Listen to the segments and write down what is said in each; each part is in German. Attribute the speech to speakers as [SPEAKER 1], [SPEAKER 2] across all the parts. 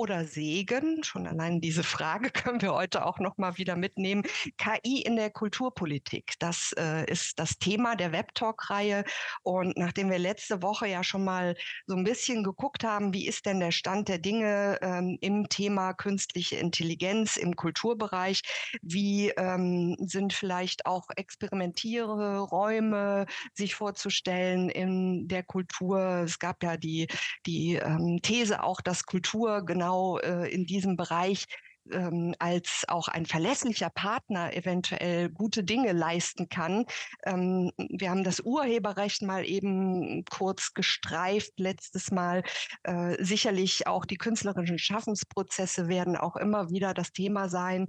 [SPEAKER 1] oder Segen? Schon allein diese Frage können wir heute auch noch mal wieder mitnehmen. KI in der Kulturpolitik, das äh, ist das Thema der Webtalk-Reihe. Und nachdem wir letzte Woche ja schon mal so ein bisschen geguckt haben, wie ist denn der Stand der Dinge ähm, im Thema künstliche Intelligenz im Kulturbereich, wie ähm, sind vielleicht auch experimentiere Räume sich vorzustellen in der Kultur. Es gab ja die, die ähm, These auch, dass Kultur genau äh, in diesem Bereich ähm, als auch ein verlässlicher Partner eventuell gute Dinge leisten kann. Ähm, wir haben das Urheberrecht mal eben kurz gestreift letztes Mal. Äh, sicherlich auch die künstlerischen Schaffensprozesse werden auch immer wieder das Thema sein.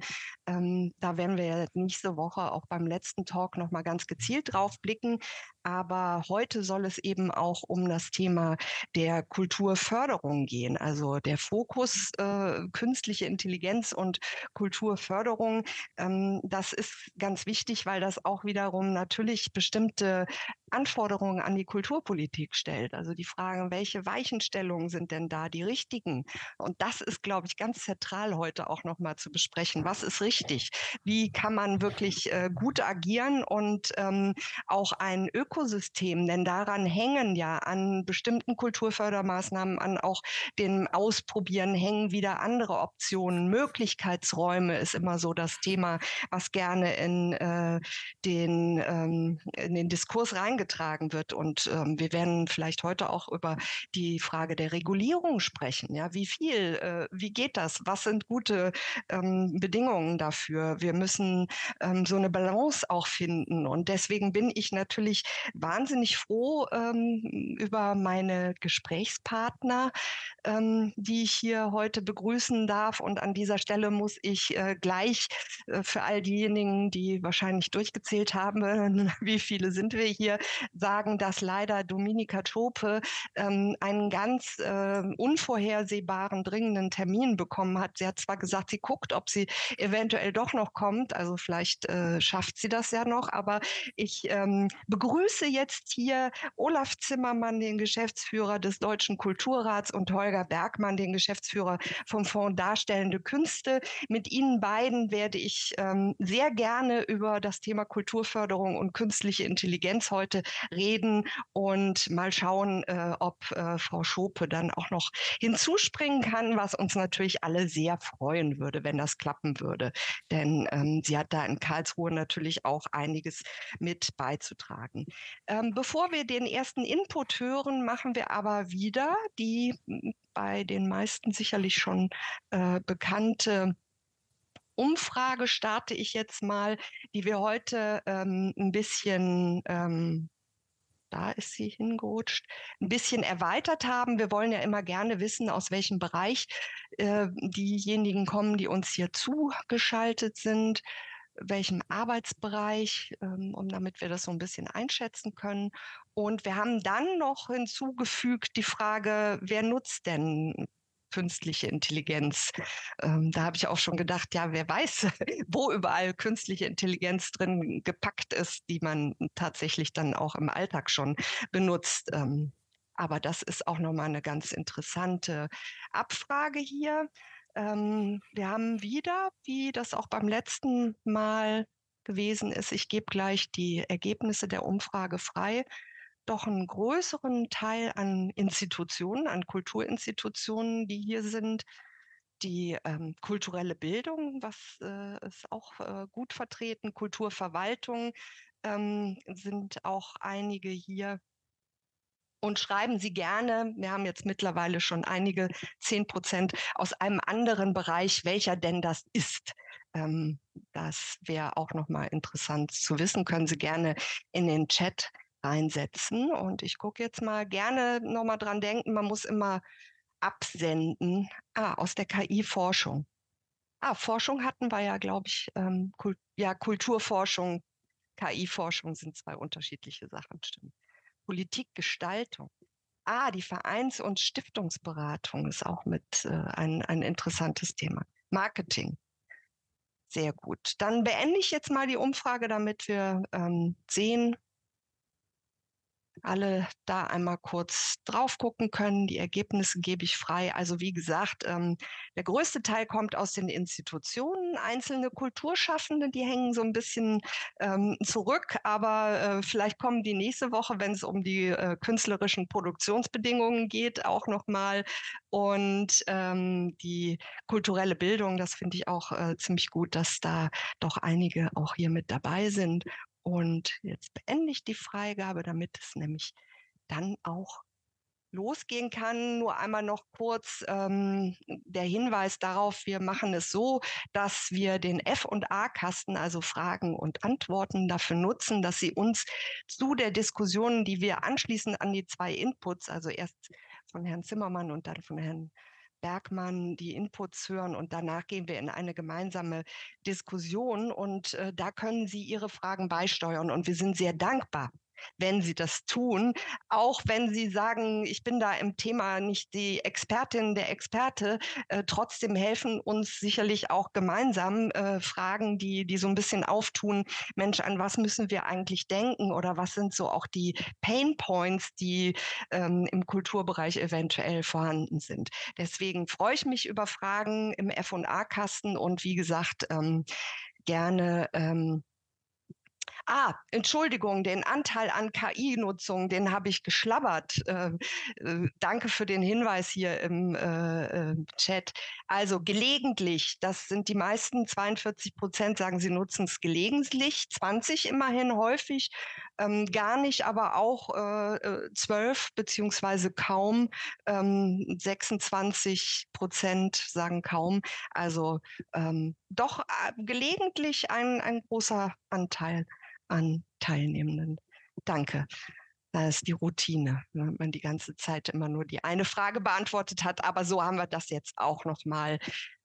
[SPEAKER 1] Ähm, da werden wir nächste Woche auch beim letzten Talk noch mal ganz gezielt drauf blicken. Aber heute soll es eben auch um das Thema der Kulturförderung gehen. Also der Fokus äh, künstliche Intelligenz und Kulturförderung. Ähm, das ist ganz wichtig, weil das auch wiederum natürlich bestimmte Anforderungen an die Kulturpolitik stellt. Also die Frage, welche Weichenstellungen sind denn da die richtigen? Und das ist, glaube ich, ganz zentral heute auch nochmal zu besprechen. Was ist richtig? Wie kann man wirklich äh, gut agieren und ähm, auch ein Ökosystem, denn daran hängen ja an bestimmten Kulturfördermaßnahmen, an auch dem Ausprobieren hängen wieder andere Optionen. Möglichkeitsräume ist immer so das Thema, was gerne in äh, den, ähm, in den Diskurs reingeht herangetragen wird. Und ähm, wir werden vielleicht heute auch über die Frage der Regulierung sprechen. Ja, wie viel, äh, wie geht das? Was sind gute ähm, Bedingungen dafür? Wir müssen ähm, so eine Balance auch finden. Und deswegen bin ich natürlich wahnsinnig froh ähm, über meine Gesprächspartner, ähm, die ich hier heute begrüßen darf. Und an dieser Stelle muss ich äh, gleich äh, für all diejenigen, die wahrscheinlich durchgezählt haben, wie viele sind wir hier, sagen, dass leider Dominika Tope ähm, einen ganz äh, unvorhersehbaren, dringenden Termin bekommen hat. Sie hat zwar gesagt, sie guckt, ob sie eventuell doch noch kommt, also vielleicht äh, schafft sie das ja noch, aber ich ähm, begrüße jetzt hier Olaf Zimmermann, den Geschäftsführer des Deutschen Kulturrats und Holger Bergmann, den Geschäftsführer vom Fonds Darstellende Künste. Mit Ihnen beiden werde ich ähm, sehr gerne über das Thema Kulturförderung und künstliche Intelligenz heute reden und mal schauen, äh, ob äh, Frau Schope dann auch noch hinzuspringen kann, was uns natürlich alle sehr freuen würde, wenn das klappen würde. Denn ähm, sie hat da in Karlsruhe natürlich auch einiges mit beizutragen. Ähm, bevor wir den ersten Input hören, machen wir aber wieder die bei den meisten sicherlich schon äh, bekannte Umfrage starte ich jetzt mal, die wir heute ähm, ein bisschen ähm, da ist sie hingerutscht, ein bisschen erweitert haben. Wir wollen ja immer gerne wissen, aus welchem Bereich äh, diejenigen kommen, die uns hier zugeschaltet sind, welchem Arbeitsbereich, ähm, um damit wir das so ein bisschen einschätzen können. Und wir haben dann noch hinzugefügt die Frage, wer nutzt denn künstliche Intelligenz. Ähm, da habe ich auch schon gedacht, ja, wer weiß, wo überall künstliche Intelligenz drin gepackt ist, die man tatsächlich dann auch im Alltag schon benutzt. Ähm, aber das ist auch nochmal eine ganz interessante Abfrage hier. Ähm, wir haben wieder, wie das auch beim letzten Mal gewesen ist, ich gebe gleich die Ergebnisse der Umfrage frei, doch einen größeren Teil an Institutionen, an Kulturinstitutionen, die hier sind. Die ähm, kulturelle Bildung, was äh, ist auch äh, gut vertreten, Kulturverwaltung ähm, sind auch einige hier. Und schreiben Sie gerne, wir haben jetzt mittlerweile schon einige, zehn Prozent aus einem anderen Bereich, welcher denn das ist. Ähm, das wäre auch nochmal interessant zu wissen. Können Sie gerne in den Chat einsetzen. Und ich gucke jetzt mal gerne nochmal dran denken, man muss immer absenden. Ah, aus der KI-Forschung. Ah, Forschung hatten wir ja, glaube ich, ähm, Kult ja, Kulturforschung, KI-Forschung sind zwei unterschiedliche Sachen, stimmt. Politikgestaltung. Ah, die Vereins- und Stiftungsberatung ist auch mit äh, ein, ein interessantes Thema. Marketing. Sehr gut. Dann beende ich jetzt mal die Umfrage, damit wir ähm, sehen, alle da einmal kurz drauf gucken können. Die Ergebnisse gebe ich frei. Also wie gesagt, ähm, der größte Teil kommt aus den Institutionen. Einzelne Kulturschaffende, die hängen so ein bisschen ähm, zurück, aber äh, vielleicht kommen die nächste Woche, wenn es um die äh, künstlerischen Produktionsbedingungen geht, auch nochmal. Und ähm, die kulturelle Bildung, das finde ich auch äh, ziemlich gut, dass da doch einige auch hier mit dabei sind. Und jetzt beende ich die Freigabe, damit es nämlich dann auch losgehen kann. Nur einmal noch kurz ähm, der Hinweis darauf, wir machen es so, dass wir den F- und A-Kasten, also Fragen und Antworten, dafür nutzen, dass Sie uns zu der Diskussion, die wir anschließend an die zwei Inputs, also erst von Herrn Zimmermann und dann von Herrn Bergmann die Inputs hören und danach gehen wir in eine gemeinsame Diskussion und äh, da können Sie Ihre Fragen beisteuern und wir sind sehr dankbar wenn sie das tun, auch wenn sie sagen, ich bin da im Thema nicht die Expertin, der Experte, äh, trotzdem helfen uns sicherlich auch gemeinsam äh, Fragen, die, die so ein bisschen auftun, Mensch, an was müssen wir eigentlich denken? Oder was sind so auch die Pain Points, die ähm, im Kulturbereich eventuell vorhanden sind. Deswegen freue ich mich über Fragen im F&A-Kasten und wie gesagt, ähm, gerne ähm, Ah, Entschuldigung, den Anteil an KI-Nutzung, den habe ich geschlabbert. Äh, äh, danke für den Hinweis hier im äh, äh Chat. Also gelegentlich, das sind die meisten, 42 Prozent sagen, sie nutzen es gelegentlich, 20 immerhin häufig, ähm, gar nicht, aber auch äh, 12 äh, beziehungsweise kaum, ähm, 26 Prozent sagen kaum. Also ähm, doch gelegentlich ein, ein großer Anteil an Teilnehmenden. Danke. Das ist die Routine, ne, wenn man die ganze Zeit immer nur die eine Frage beantwortet hat. Aber so haben wir das jetzt auch nochmal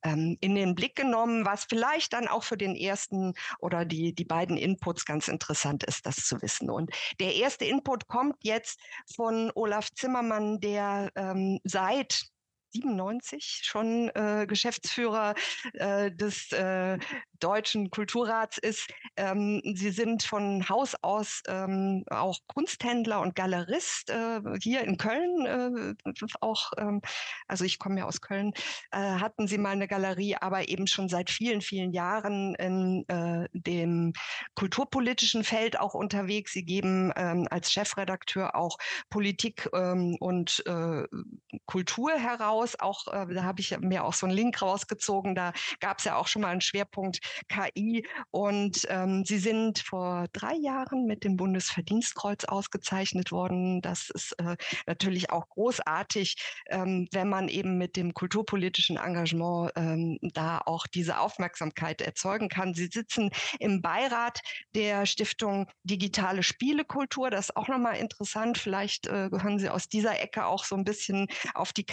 [SPEAKER 1] ähm, in den Blick genommen, was vielleicht dann auch für den ersten oder die, die beiden Inputs ganz interessant ist, das zu wissen. Und der erste Input kommt jetzt von Olaf Zimmermann, der ähm, seit 97 schon äh, Geschäftsführer äh, des äh, Deutschen Kulturrats ist. Ähm, Sie sind von Haus aus ähm, auch Kunsthändler und Galerist äh, hier in Köln. Äh, auch, ähm, also ich komme ja aus Köln, äh, hatten Sie mal eine Galerie, aber eben schon seit vielen, vielen Jahren in dem kulturpolitischen Feld auch unterwegs. Sie geben ähm, als Chefredakteur auch Politik ähm, und Kultur heraus. Auch äh, da habe ich mir auch so einen Link rausgezogen. Da gab es ja auch schon mal einen Schwerpunkt KI. Und ähm, sie sind vor drei Jahren mit dem Bundesverdienstkreuz ausgezeichnet worden. Das ist äh, natürlich auch großartig, ähm, wenn man eben mit dem kulturpolitischen Engagement ähm, da auch diese Aufmerksamkeit erzeugen kann. Sie sitzen im Beirat der Stiftung Digitale Spielekultur. Das ist auch nochmal interessant. Vielleicht äh, gehören Sie aus dieser Ecke auch so ein bisschen auf die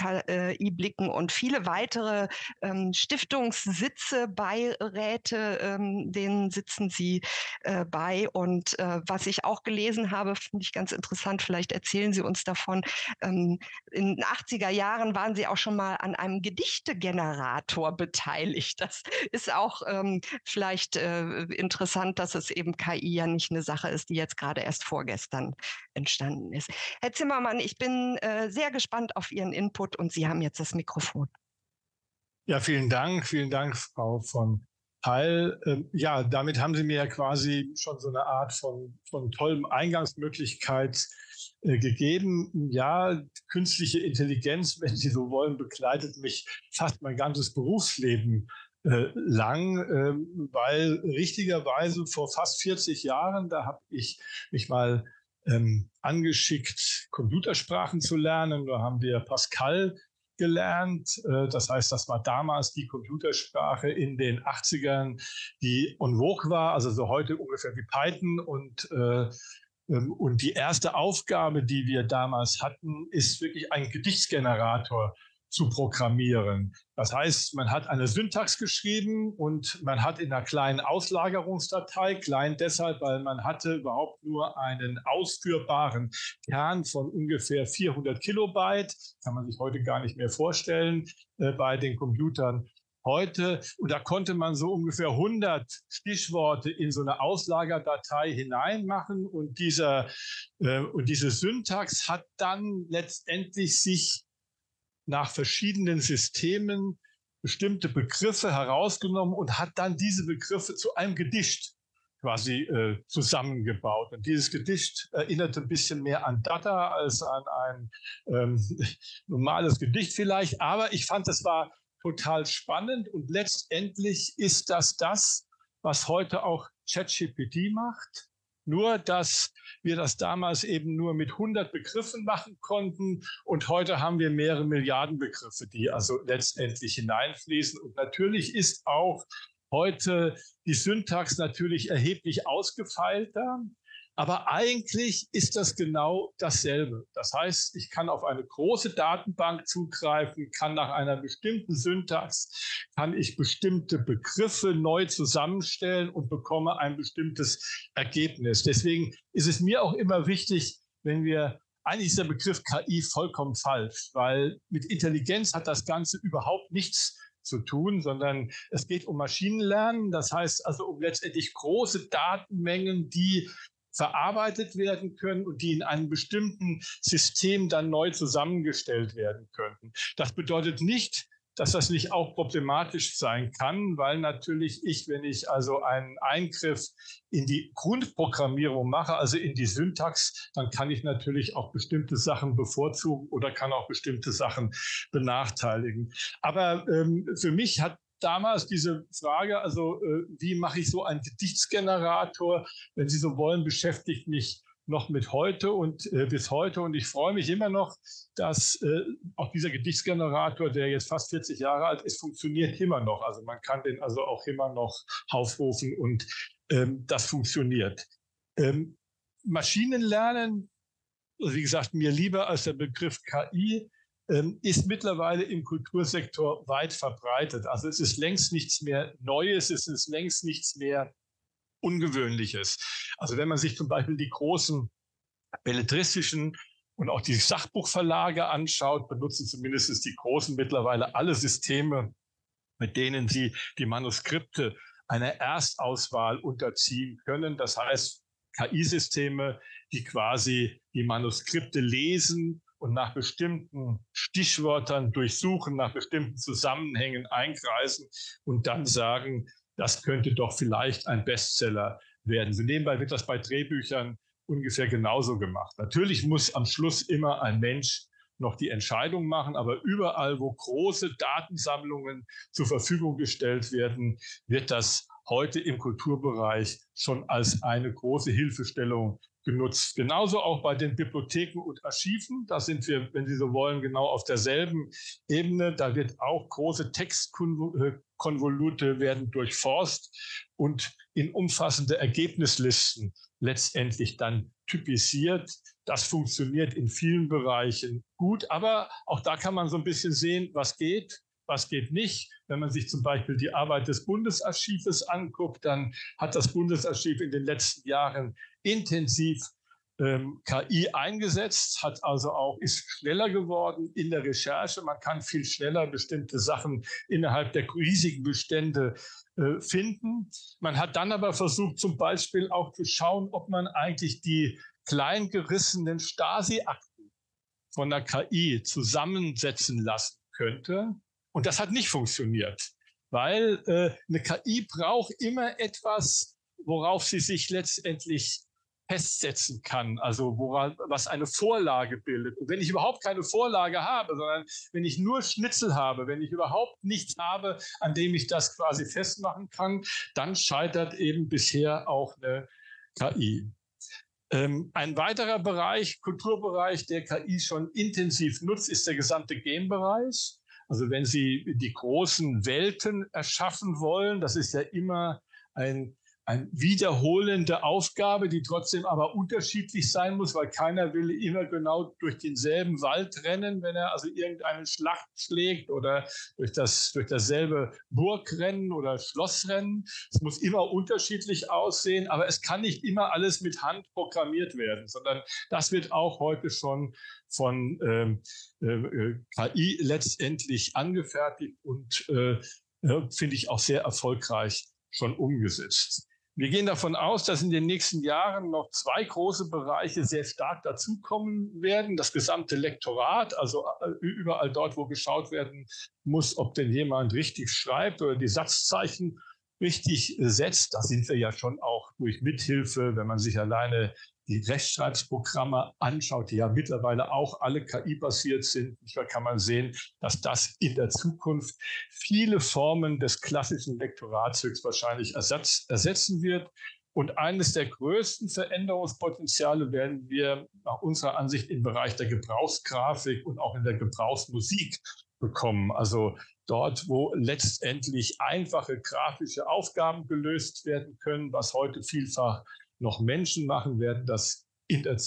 [SPEAKER 1] KI blicken und viele weitere ähm, Stiftungssitze, Beiräte ähm, denen sitzen Sie äh, bei. Und äh, was ich auch gelesen habe, finde ich ganz interessant, vielleicht erzählen Sie uns davon. Ähm, in den 80er Jahren waren Sie auch schon mal an einem Gedichtegenerator beteiligt. Das ist auch ähm, vielleicht äh, interessant, dass es eben KI ja nicht eine Sache ist, die jetzt gerade erst vorgestern entstanden ist. Herr Zimmermann, ich bin äh, sehr gespannt auf Ihren Input und Sie haben jetzt das Mikrofon.
[SPEAKER 2] Ja, vielen Dank. Vielen Dank, Frau von Teil. Ähm, ja, damit haben Sie mir ja quasi schon so eine Art von, von tollem Eingangsmöglichkeit äh, gegeben. Ja, künstliche Intelligenz, wenn Sie so wollen, begleitet mich fast mein ganzes Berufsleben äh, lang, äh, weil richtigerweise vor fast 40 Jahren, da habe ich mich mal ähm, angeschickt, Computersprachen zu lernen. Da haben wir Pascal gelernt. Äh, das heißt, das war damals die Computersprache in den 80ern, die en vogue war, also so heute ungefähr wie Python und äh, ähm, und die erste Aufgabe, die wir damals hatten, ist wirklich ein Gedichtsgenerator zu programmieren. Das heißt, man hat eine Syntax geschrieben und man hat in einer kleinen Auslagerungsdatei, klein deshalb, weil man hatte überhaupt nur einen ausführbaren Kern von ungefähr 400 Kilobyte, kann man sich heute gar nicht mehr vorstellen äh, bei den Computern. heute, und da konnte man so ungefähr 100 Stichworte in so eine Auslagerdatei hineinmachen und dieser, äh, und diese Syntax hat dann letztendlich sich nach verschiedenen Systemen bestimmte Begriffe herausgenommen und hat dann diese Begriffe zu einem Gedicht quasi äh, zusammengebaut. Und dieses Gedicht erinnerte ein bisschen mehr an Dada als an ein ähm, normales Gedicht vielleicht. Aber ich fand, es war total spannend und letztendlich ist das das, was heute auch ChatGPT macht. Nur, dass wir das damals eben nur mit 100 Begriffen machen konnten und heute haben wir mehrere Milliarden Begriffe, die also letztendlich hineinfließen. Und natürlich ist auch heute die Syntax natürlich erheblich ausgefeilter. Aber eigentlich ist das genau dasselbe. Das heißt, ich kann auf eine große Datenbank zugreifen, kann nach einer bestimmten Syntax, kann ich bestimmte Begriffe neu zusammenstellen und bekomme ein bestimmtes Ergebnis. Deswegen ist es mir auch immer wichtig, wenn wir eigentlich ist der Begriff KI vollkommen falsch, weil mit Intelligenz hat das Ganze überhaupt nichts zu tun, sondern es geht um Maschinenlernen. Das heißt also um letztendlich große Datenmengen, die verarbeitet werden können und die in einem bestimmten System dann neu zusammengestellt werden könnten. Das bedeutet nicht, dass das nicht auch problematisch sein kann, weil natürlich ich, wenn ich also einen Eingriff in die Grundprogrammierung mache, also in die Syntax, dann kann ich natürlich auch bestimmte Sachen bevorzugen oder kann auch bestimmte Sachen benachteiligen. Aber ähm, für mich hat damals diese Frage, also äh, wie mache ich so einen Gedichtsgenerator, wenn Sie so wollen, beschäftigt mich noch mit heute und äh, bis heute. Und ich freue mich immer noch, dass äh, auch dieser Gedichtsgenerator, der jetzt fast 40 Jahre alt ist, funktioniert immer noch. Also man kann den also auch immer noch aufrufen und ähm, das funktioniert. Ähm, Maschinenlernen, wie gesagt, mir lieber als der Begriff KI, ist mittlerweile im Kultursektor weit verbreitet. Also es ist längst nichts mehr Neues, es ist längst nichts mehr Ungewöhnliches. Also wenn man sich zum Beispiel die großen belletristischen und auch die Sachbuchverlage anschaut, benutzen zumindest die großen mittlerweile alle Systeme, mit denen sie die Manuskripte einer Erstauswahl unterziehen können. Das heißt, KI-Systeme, die quasi die Manuskripte lesen und nach bestimmten Stichwörtern durchsuchen, nach bestimmten Zusammenhängen einkreisen und dann sagen, das könnte doch vielleicht ein Bestseller werden. So nebenbei wird das bei Drehbüchern ungefähr genauso gemacht. Natürlich muss am Schluss immer ein Mensch noch die Entscheidung machen, aber überall, wo große Datensammlungen zur Verfügung gestellt werden, wird das heute im Kulturbereich schon als eine große Hilfestellung genutzt. Genauso auch bei den Bibliotheken und Archiven. Da sind wir, wenn Sie so wollen, genau auf derselben Ebene. Da wird auch große Textkonvolute werden durchforst und in umfassende Ergebnislisten letztendlich dann typisiert. Das funktioniert in vielen Bereichen gut, aber auch da kann man so ein bisschen sehen, was geht, was geht nicht. Wenn man sich zum Beispiel die Arbeit des Bundesarchives anguckt, dann hat das Bundesarchiv in den letzten Jahren intensiv ähm, KI eingesetzt, hat also auch, ist schneller geworden in der Recherche. Man kann viel schneller bestimmte Sachen innerhalb der riesigen Bestände äh, finden. Man hat dann aber versucht, zum Beispiel auch zu schauen, ob man eigentlich die kleingerissenen Stasi-Akten von der KI zusammensetzen lassen könnte. Und das hat nicht funktioniert, weil äh, eine KI braucht immer etwas, worauf sie sich letztendlich festsetzen kann, also woran, was eine Vorlage bildet. Und wenn ich überhaupt keine Vorlage habe, sondern wenn ich nur Schnitzel habe, wenn ich überhaupt nichts habe, an dem ich das quasi festmachen kann, dann scheitert eben bisher auch eine KI. Ähm, ein weiterer Bereich, Kulturbereich, der KI schon intensiv nutzt, ist der gesamte Game-Bereich. Also wenn Sie die großen Welten erschaffen wollen, das ist ja immer ein eine wiederholende Aufgabe, die trotzdem aber unterschiedlich sein muss, weil keiner will immer genau durch denselben Wald rennen, wenn er also irgendeine Schlacht schlägt oder durch, das, durch dasselbe Burgrennen oder Schlossrennen. Es muss immer unterschiedlich aussehen, aber es kann nicht immer alles mit Hand programmiert werden, sondern das wird auch heute schon von ähm, äh, KI letztendlich angefertigt und äh, finde ich auch sehr erfolgreich schon umgesetzt. Wir gehen davon aus, dass in den nächsten Jahren noch zwei große Bereiche sehr stark dazukommen werden. Das gesamte Lektorat, also äh, überall dort, wo geschaut werden muss, ob denn jemand richtig schreibt oder die Satzzeichen richtig setzt. Da sind wir ja schon auch durch Mithilfe, wenn man sich alleine die Rechtschreibsprogramme anschaut, die ja mittlerweile auch alle KI-basiert sind, kann man sehen, dass das in der Zukunft viele Formen des klassischen Lektorats höchstwahrscheinlich ersatz, ersetzen wird. Und eines der größten Veränderungspotenziale werden wir nach unserer Ansicht im Bereich der Gebrauchsgrafik und auch in der Gebrauchsmusik bekommen. Also dort, wo letztendlich einfache grafische Aufgaben gelöst werden können, was heute vielfach noch Menschen machen, werden das in der,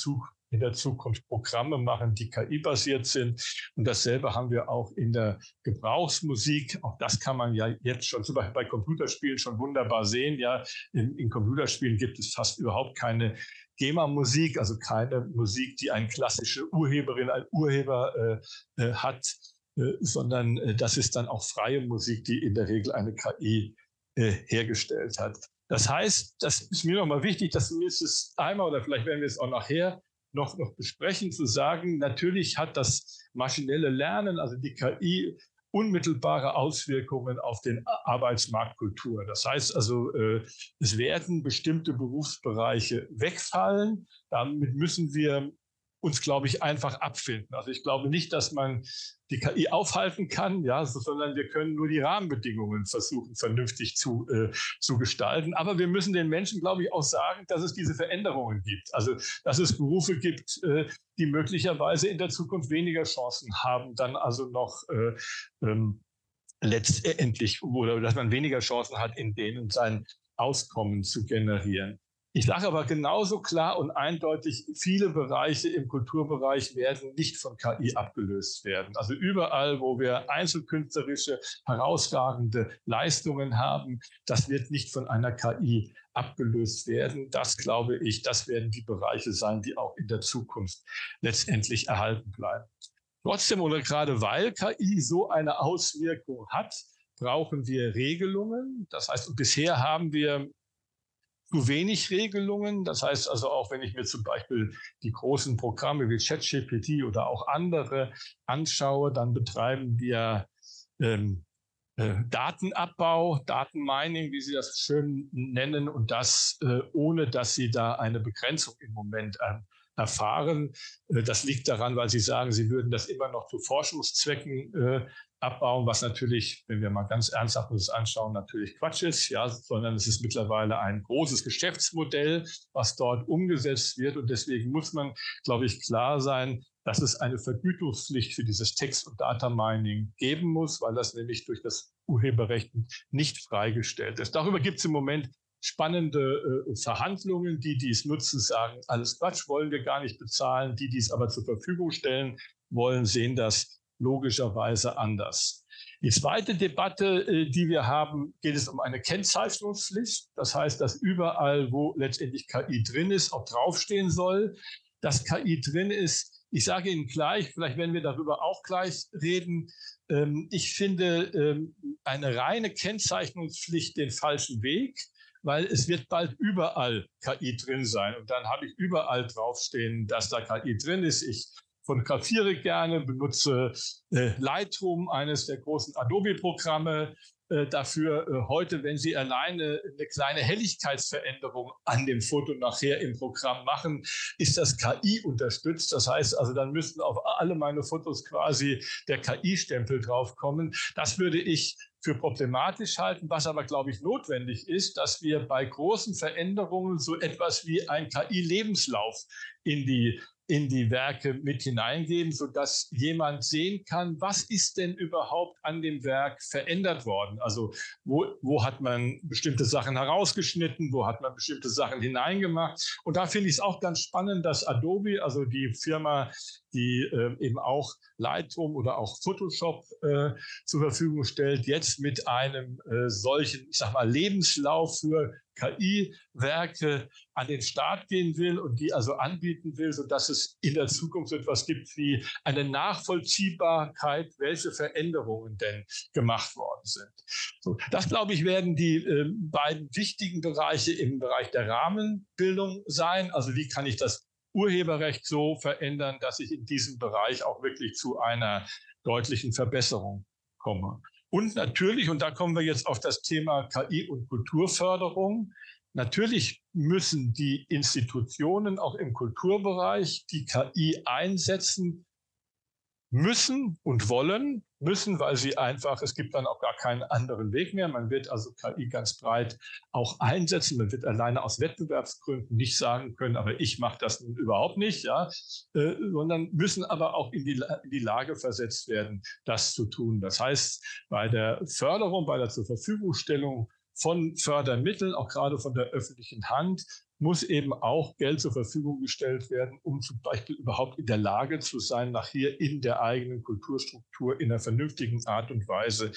[SPEAKER 2] in der Zukunft Programme machen, die KI-basiert sind. Und dasselbe haben wir auch in der Gebrauchsmusik. Auch das kann man ja jetzt schon zum Beispiel bei Computerspielen schon wunderbar sehen. Ja, in, in Computerspielen gibt es fast überhaupt keine GEMA-Musik, also keine Musik, die eine klassische Urheberin, ein Urheber äh, äh, hat, äh, sondern äh, das ist dann auch freie Musik, die in der Regel eine KI äh, hergestellt hat. Das heißt, das ist mir nochmal wichtig, dass zumindest es einmal oder vielleicht werden wir es auch nachher noch, noch besprechen, zu sagen, natürlich hat das maschinelle Lernen, also die KI, unmittelbare Auswirkungen auf den Arbeitsmarktkultur. Das heißt also, äh, es werden bestimmte Berufsbereiche wegfallen. Damit müssen wir uns, glaube ich, einfach abfinden. Also ich glaube nicht, dass man die KI aufhalten kann, ja, sondern wir können nur die Rahmenbedingungen versuchen, vernünftig zu, äh, zu gestalten. Aber wir müssen den Menschen, glaube ich, auch sagen, dass es diese Veränderungen gibt. Also, dass es Berufe gibt, äh, die möglicherweise in der Zukunft weniger Chancen haben, dann also noch äh, ähm, letztendlich oder dass man weniger Chancen hat, in denen sein Auskommen zu generieren. Ich sage aber genauso klar und eindeutig, viele Bereiche im Kulturbereich werden nicht von KI abgelöst werden. Also überall, wo wir einzelkünstlerische, herausragende Leistungen haben, das wird nicht von einer KI abgelöst werden. Das glaube ich, das werden die Bereiche sein, die auch in der Zukunft letztendlich erhalten bleiben. Trotzdem oder gerade weil KI so eine Auswirkung hat, brauchen wir Regelungen. Das heißt, bisher haben wir zu wenig Regelungen. Das heißt also auch, wenn ich mir zum Beispiel die großen Programme wie ChatGPT oder auch andere anschaue, dann betreiben wir ähm, äh, Datenabbau, Datenmining, wie Sie das schön nennen, und das äh, ohne, dass Sie da eine Begrenzung im Moment äh, erfahren. Das liegt daran, weil Sie sagen, Sie würden das immer noch zu Forschungszwecken äh, abbauen, was natürlich, wenn wir mal ganz ernsthaft uns anschauen, natürlich Quatsch ist, ja, sondern es ist mittlerweile ein großes Geschäftsmodell, was dort umgesetzt wird. Und deswegen muss man, glaube ich, klar sein, dass es eine Vergütungspflicht für dieses Text- und Data Mining geben muss, weil das nämlich durch das Urheberrecht nicht freigestellt ist. Darüber gibt es im Moment spannende äh, Verhandlungen. Die, die es nutzen, sagen, alles Quatsch, wollen wir gar nicht bezahlen. Die, die es aber zur Verfügung stellen wollen, sehen das logischerweise anders. Die zweite Debatte, äh, die wir haben, geht es um eine Kennzeichnungspflicht. Das heißt, dass überall, wo letztendlich KI drin ist, auch draufstehen soll, dass KI drin ist. Ich sage Ihnen gleich, vielleicht werden wir darüber auch gleich reden. Ähm, ich finde ähm, eine reine Kennzeichnungspflicht den falschen Weg, weil es wird bald überall KI drin sein. Und dann habe ich überall draufstehen, dass da KI drin ist. Ich fotografiere gerne, benutze äh, Lightroom, eines der großen Adobe-Programme, äh, dafür äh, heute, wenn Sie alleine eine kleine Helligkeitsveränderung an dem Foto nachher im Programm machen, ist das KI unterstützt. Das heißt also, dann müssten auf alle meine Fotos quasi der KI-Stempel draufkommen. Das würde ich für problematisch halten, was aber, glaube ich, notwendig ist, dass wir bei großen Veränderungen so etwas wie ein KI-Lebenslauf in die in die Werke mit hineingeben, sodass jemand sehen kann, was ist denn überhaupt an dem Werk verändert worden? Also wo, wo hat man bestimmte Sachen herausgeschnitten, wo hat man bestimmte Sachen hineingemacht? Und da finde ich es auch ganz spannend, dass Adobe, also die Firma, die äh, eben auch Lightroom oder auch Photoshop äh, zur Verfügung stellt, jetzt mit einem äh, solchen, ich sag mal, Lebenslauf für KI-Werke an den Start gehen will und die also anbieten will, sodass es in der Zukunft etwas gibt wie eine Nachvollziehbarkeit, welche Veränderungen denn gemacht worden sind. So, das, glaube ich, werden die äh, beiden wichtigen Bereiche im Bereich der Rahmenbildung sein. Also wie kann ich das Urheberrecht so verändern, dass ich in diesem Bereich auch wirklich zu einer deutlichen Verbesserung komme. Und natürlich, und da kommen wir jetzt auf das Thema KI und Kulturförderung, natürlich müssen die Institutionen auch im Kulturbereich die KI einsetzen, müssen und wollen, müssen, weil sie einfach, es gibt dann auch gar keinen anderen Weg mehr. Man wird also KI ganz breit auch einsetzen. Man wird alleine aus Wettbewerbsgründen nicht sagen können, aber ich mache das nun überhaupt nicht, ja, äh, sondern müssen aber auch in die, in die Lage versetzt werden, das zu tun. Das heißt, bei der Förderung, bei der zur Verfügungstellung von Fördermitteln, auch gerade von der öffentlichen Hand, muss eben auch Geld zur Verfügung gestellt werden, um zum Beispiel überhaupt in der Lage zu sein, nachher in der eigenen Kulturstruktur in einer vernünftigen Art und Weise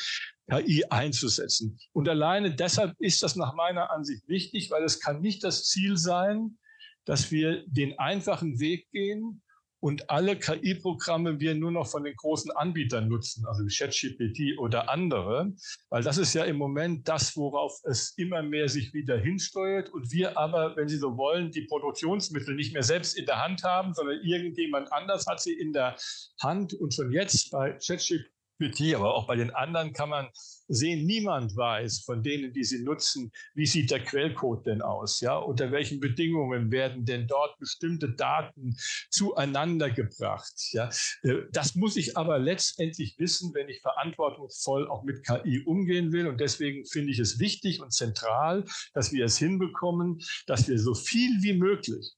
[SPEAKER 2] KI einzusetzen. Und alleine deshalb ist das nach meiner Ansicht wichtig, weil es kann nicht das Ziel sein, dass wir den einfachen Weg gehen und alle KI-Programme wir nur noch von den großen Anbietern nutzen, also ChatGPT oder andere, weil das ist ja im Moment das, worauf es immer mehr sich wieder hinsteuert. Und wir aber, wenn Sie so wollen, die Produktionsmittel nicht mehr selbst in der Hand haben, sondern irgendjemand anders hat sie in der Hand. Und schon jetzt bei ChatGPT GPT, aber auch bei den anderen kann man sehen, niemand weiß von denen, die sie nutzen, wie sieht der Quellcode denn aus? Ja, unter welchen Bedingungen werden denn dort bestimmte Daten zueinander gebracht? Ja, äh, das muss ich aber letztendlich wissen, wenn ich verantwortungsvoll auch mit KI umgehen will. Und deswegen finde ich es wichtig und zentral, dass wir es hinbekommen, dass wir so viel wie möglich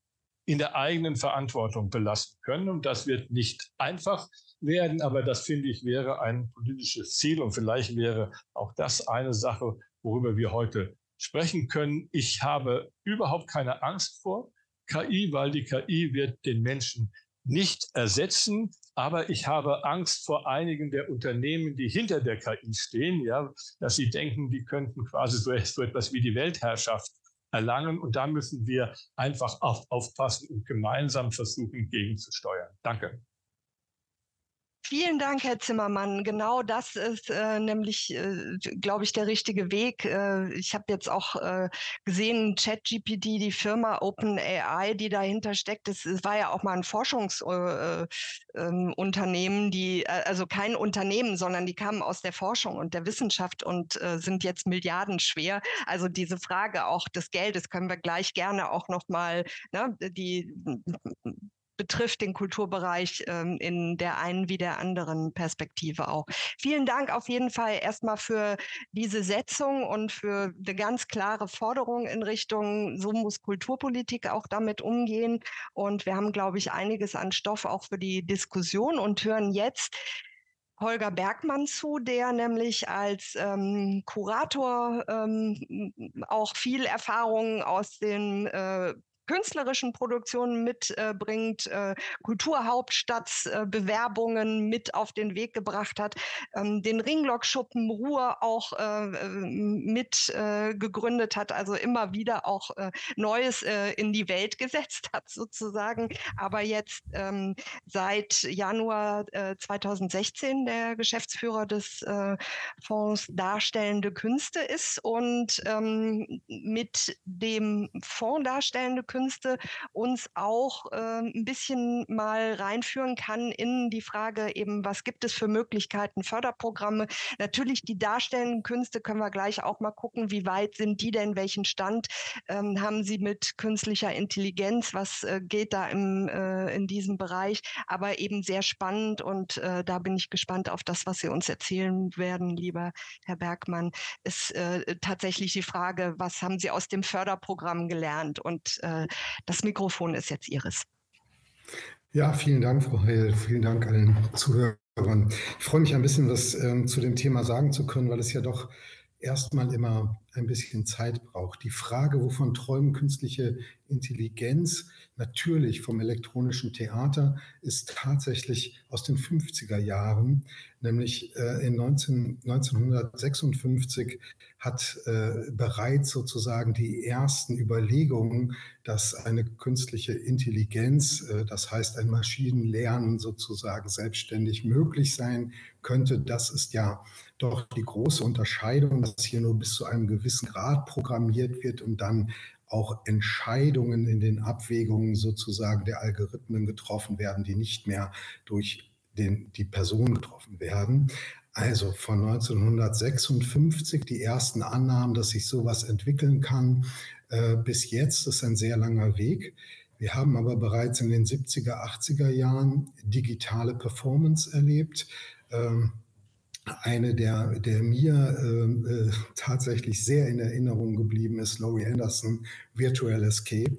[SPEAKER 2] in der eigenen Verantwortung belassen können. Und das wird nicht einfach werden. Aber das finde ich wäre ein politisches Ziel und vielleicht wäre auch das eine Sache, worüber wir heute sprechen können. Ich habe überhaupt keine Angst vor KI, weil die KI wird den Menschen nicht ersetzen. Aber ich habe Angst vor einigen der Unternehmen, die hinter der KI stehen, ja, dass sie denken, die könnten quasi so, etwas wie die Weltherrschaft erlangen. Und da müssen wir einfach auf, aufpassen und gemeinsam versuchen, gegenzusteuern. Danke.
[SPEAKER 1] Vielen Dank, Herr Zimmermann. Genau das ist äh, nämlich, äh, glaube ich, der richtige Weg. Äh, ich habe jetzt auch äh, gesehen, ChatGPT, die Firma OpenAI, die dahinter steckt, das, das war ja auch mal ein Forschungsunternehmen, äh, ähm, die, äh, also kein Unternehmen, sondern die kamen aus der Forschung und der Wissenschaft und sind jetzt milliardenschwer. Also diese Frage auch des Geldes können wir gleich gerne auch nochmal, ne, die betrifft den Kulturbereich ähm, in der einen wie der anderen Perspektive auch. Vielen Dank auf jeden Fall erstmal für diese Setzung und für eine ganz klare Forderung in Richtung, so muss Kulturpolitik auch damit umgehen. Und wir haben, glaube ich, einiges an Stoff auch für die Diskussion und hören jetzt Holger Bergmann zu, der nämlich als ähm, Kurator ähm, auch viel Erfahrung aus den äh, künstlerischen Produktionen mitbringt, äh, Kulturhauptstadtbewerbungen mit auf den Weg gebracht hat, ähm, den Ringlockschuppen Ruhr auch äh, äh mit äh, gegründet hat, also immer wieder auch äh, Neues äh, in die Welt gesetzt hat sozusagen, aber jetzt ähm, seit Januar 2016 der Geschäftsführer des Fonds Darstellende Künste ist und ähm, mit dem Fonds Darstellende Künste Künste uns auch äh, ein bisschen mal reinführen kann in die Frage eben, was gibt es für Möglichkeiten, Förderprogramme. Natürlich die darstellenden Künste können wir gleich auch mal gucken, wie weit sind die denn, welchen Stand ähm, haben sie mit künstlicher Intelligenz, was äh, geht da im, äh, in diesem Bereich, aber eben sehr spannend und äh, da bin ich gespannt auf das, was Sie uns erzählen werden, lieber Herr Bergmann, ist äh, tatsächlich die Frage, was haben Sie aus dem Förderprogramm gelernt? Und äh, das Mikrofon ist jetzt Ihres.
[SPEAKER 3] Ja, vielen Dank, Frau Heil. Vielen Dank allen Zuhörern. Ich freue mich ein bisschen, was ähm, zu dem Thema sagen zu können, weil es ja doch erstmal immer ein bisschen Zeit braucht. Die Frage, wovon träumen künstliche Intelligenz, natürlich vom elektronischen Theater, ist tatsächlich aus den 50er Jahren, nämlich äh, in 19, 1956 hat äh, bereits sozusagen die ersten Überlegungen, dass eine künstliche Intelligenz, äh, das heißt ein Maschinenlernen sozusagen selbstständig möglich sein könnte. Das ist ja doch die große Unterscheidung, dass hier nur bis zu einem gewissen Grad programmiert wird und dann auch Entscheidungen in den Abwägungen sozusagen der Algorithmen getroffen werden, die nicht mehr durch den, die Person getroffen werden. Also von 1956 die ersten Annahmen, dass sich sowas entwickeln kann, äh, bis jetzt ist ein sehr langer Weg. Wir haben aber bereits in den 70er, 80er Jahren digitale Performance erlebt. Ähm, eine, der, der mir äh, äh, tatsächlich sehr in Erinnerung geblieben ist, Laurie Anderson, Virtual Escape,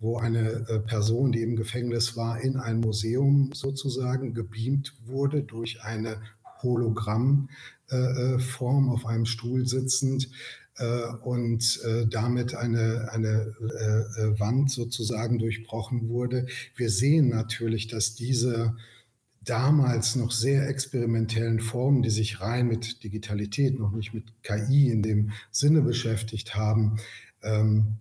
[SPEAKER 3] wo eine äh, Person, die im Gefängnis war, in ein Museum sozusagen gebeamt wurde durch eine Hologrammform äh, äh, auf einem Stuhl sitzend äh, und damit eine, eine Wand sozusagen durchbrochen wurde. Wir sehen natürlich, dass diese damals noch sehr experimentellen Formen, die sich rein mit Digitalität, noch nicht mit KI in dem Sinne beschäftigt haben, ähm,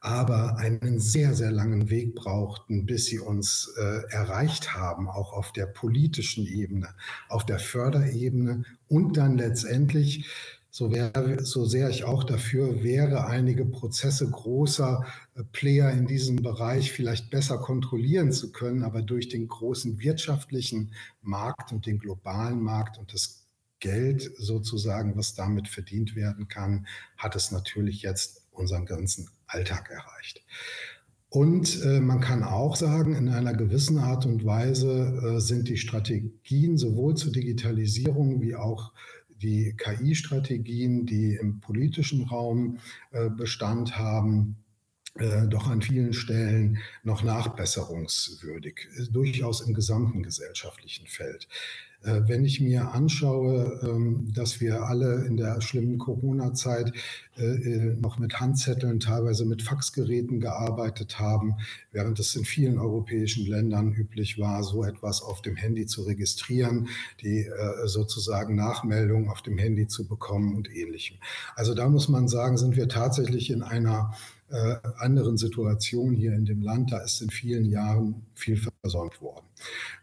[SPEAKER 3] aber einen sehr, sehr langen Weg brauchten, bis sie uns äh, erreicht haben, auch auf der politischen Ebene, auf der Förderebene. Und dann letztendlich so, wäre, so sehr ich auch dafür wäre, einige Prozesse großer Player in diesem Bereich vielleicht besser kontrollieren zu können, aber durch den großen wirtschaftlichen Markt und den globalen Markt und das Geld sozusagen, was damit verdient werden kann, hat es natürlich jetzt unseren ganzen Alltag erreicht. Und äh, man kann auch sagen, in einer gewissen Art und Weise äh, sind die Strategien sowohl zur Digitalisierung wie auch die KI-Strategien, die im politischen Raum äh, Bestand haben, äh, doch an vielen Stellen noch nachbesserungswürdig, durchaus im gesamten gesellschaftlichen Feld. Äh, wenn ich mir anschaue, ähm, dass wir alle in der schlimmen Corona-Zeit äh, äh, noch mit Handzetteln, teilweise mit Faxgeräten gearbeitet haben, während es in vielen europäischen Ländern üblich war, so etwas auf dem Handy zu registrieren, die sozusagen Nachmeldung auf dem Handy zu bekommen und ähnlichem. Also da muss man sagen, sind wir tatsächlich in einer anderen Situation hier in dem Land. Da ist in vielen Jahren viel versäumt worden.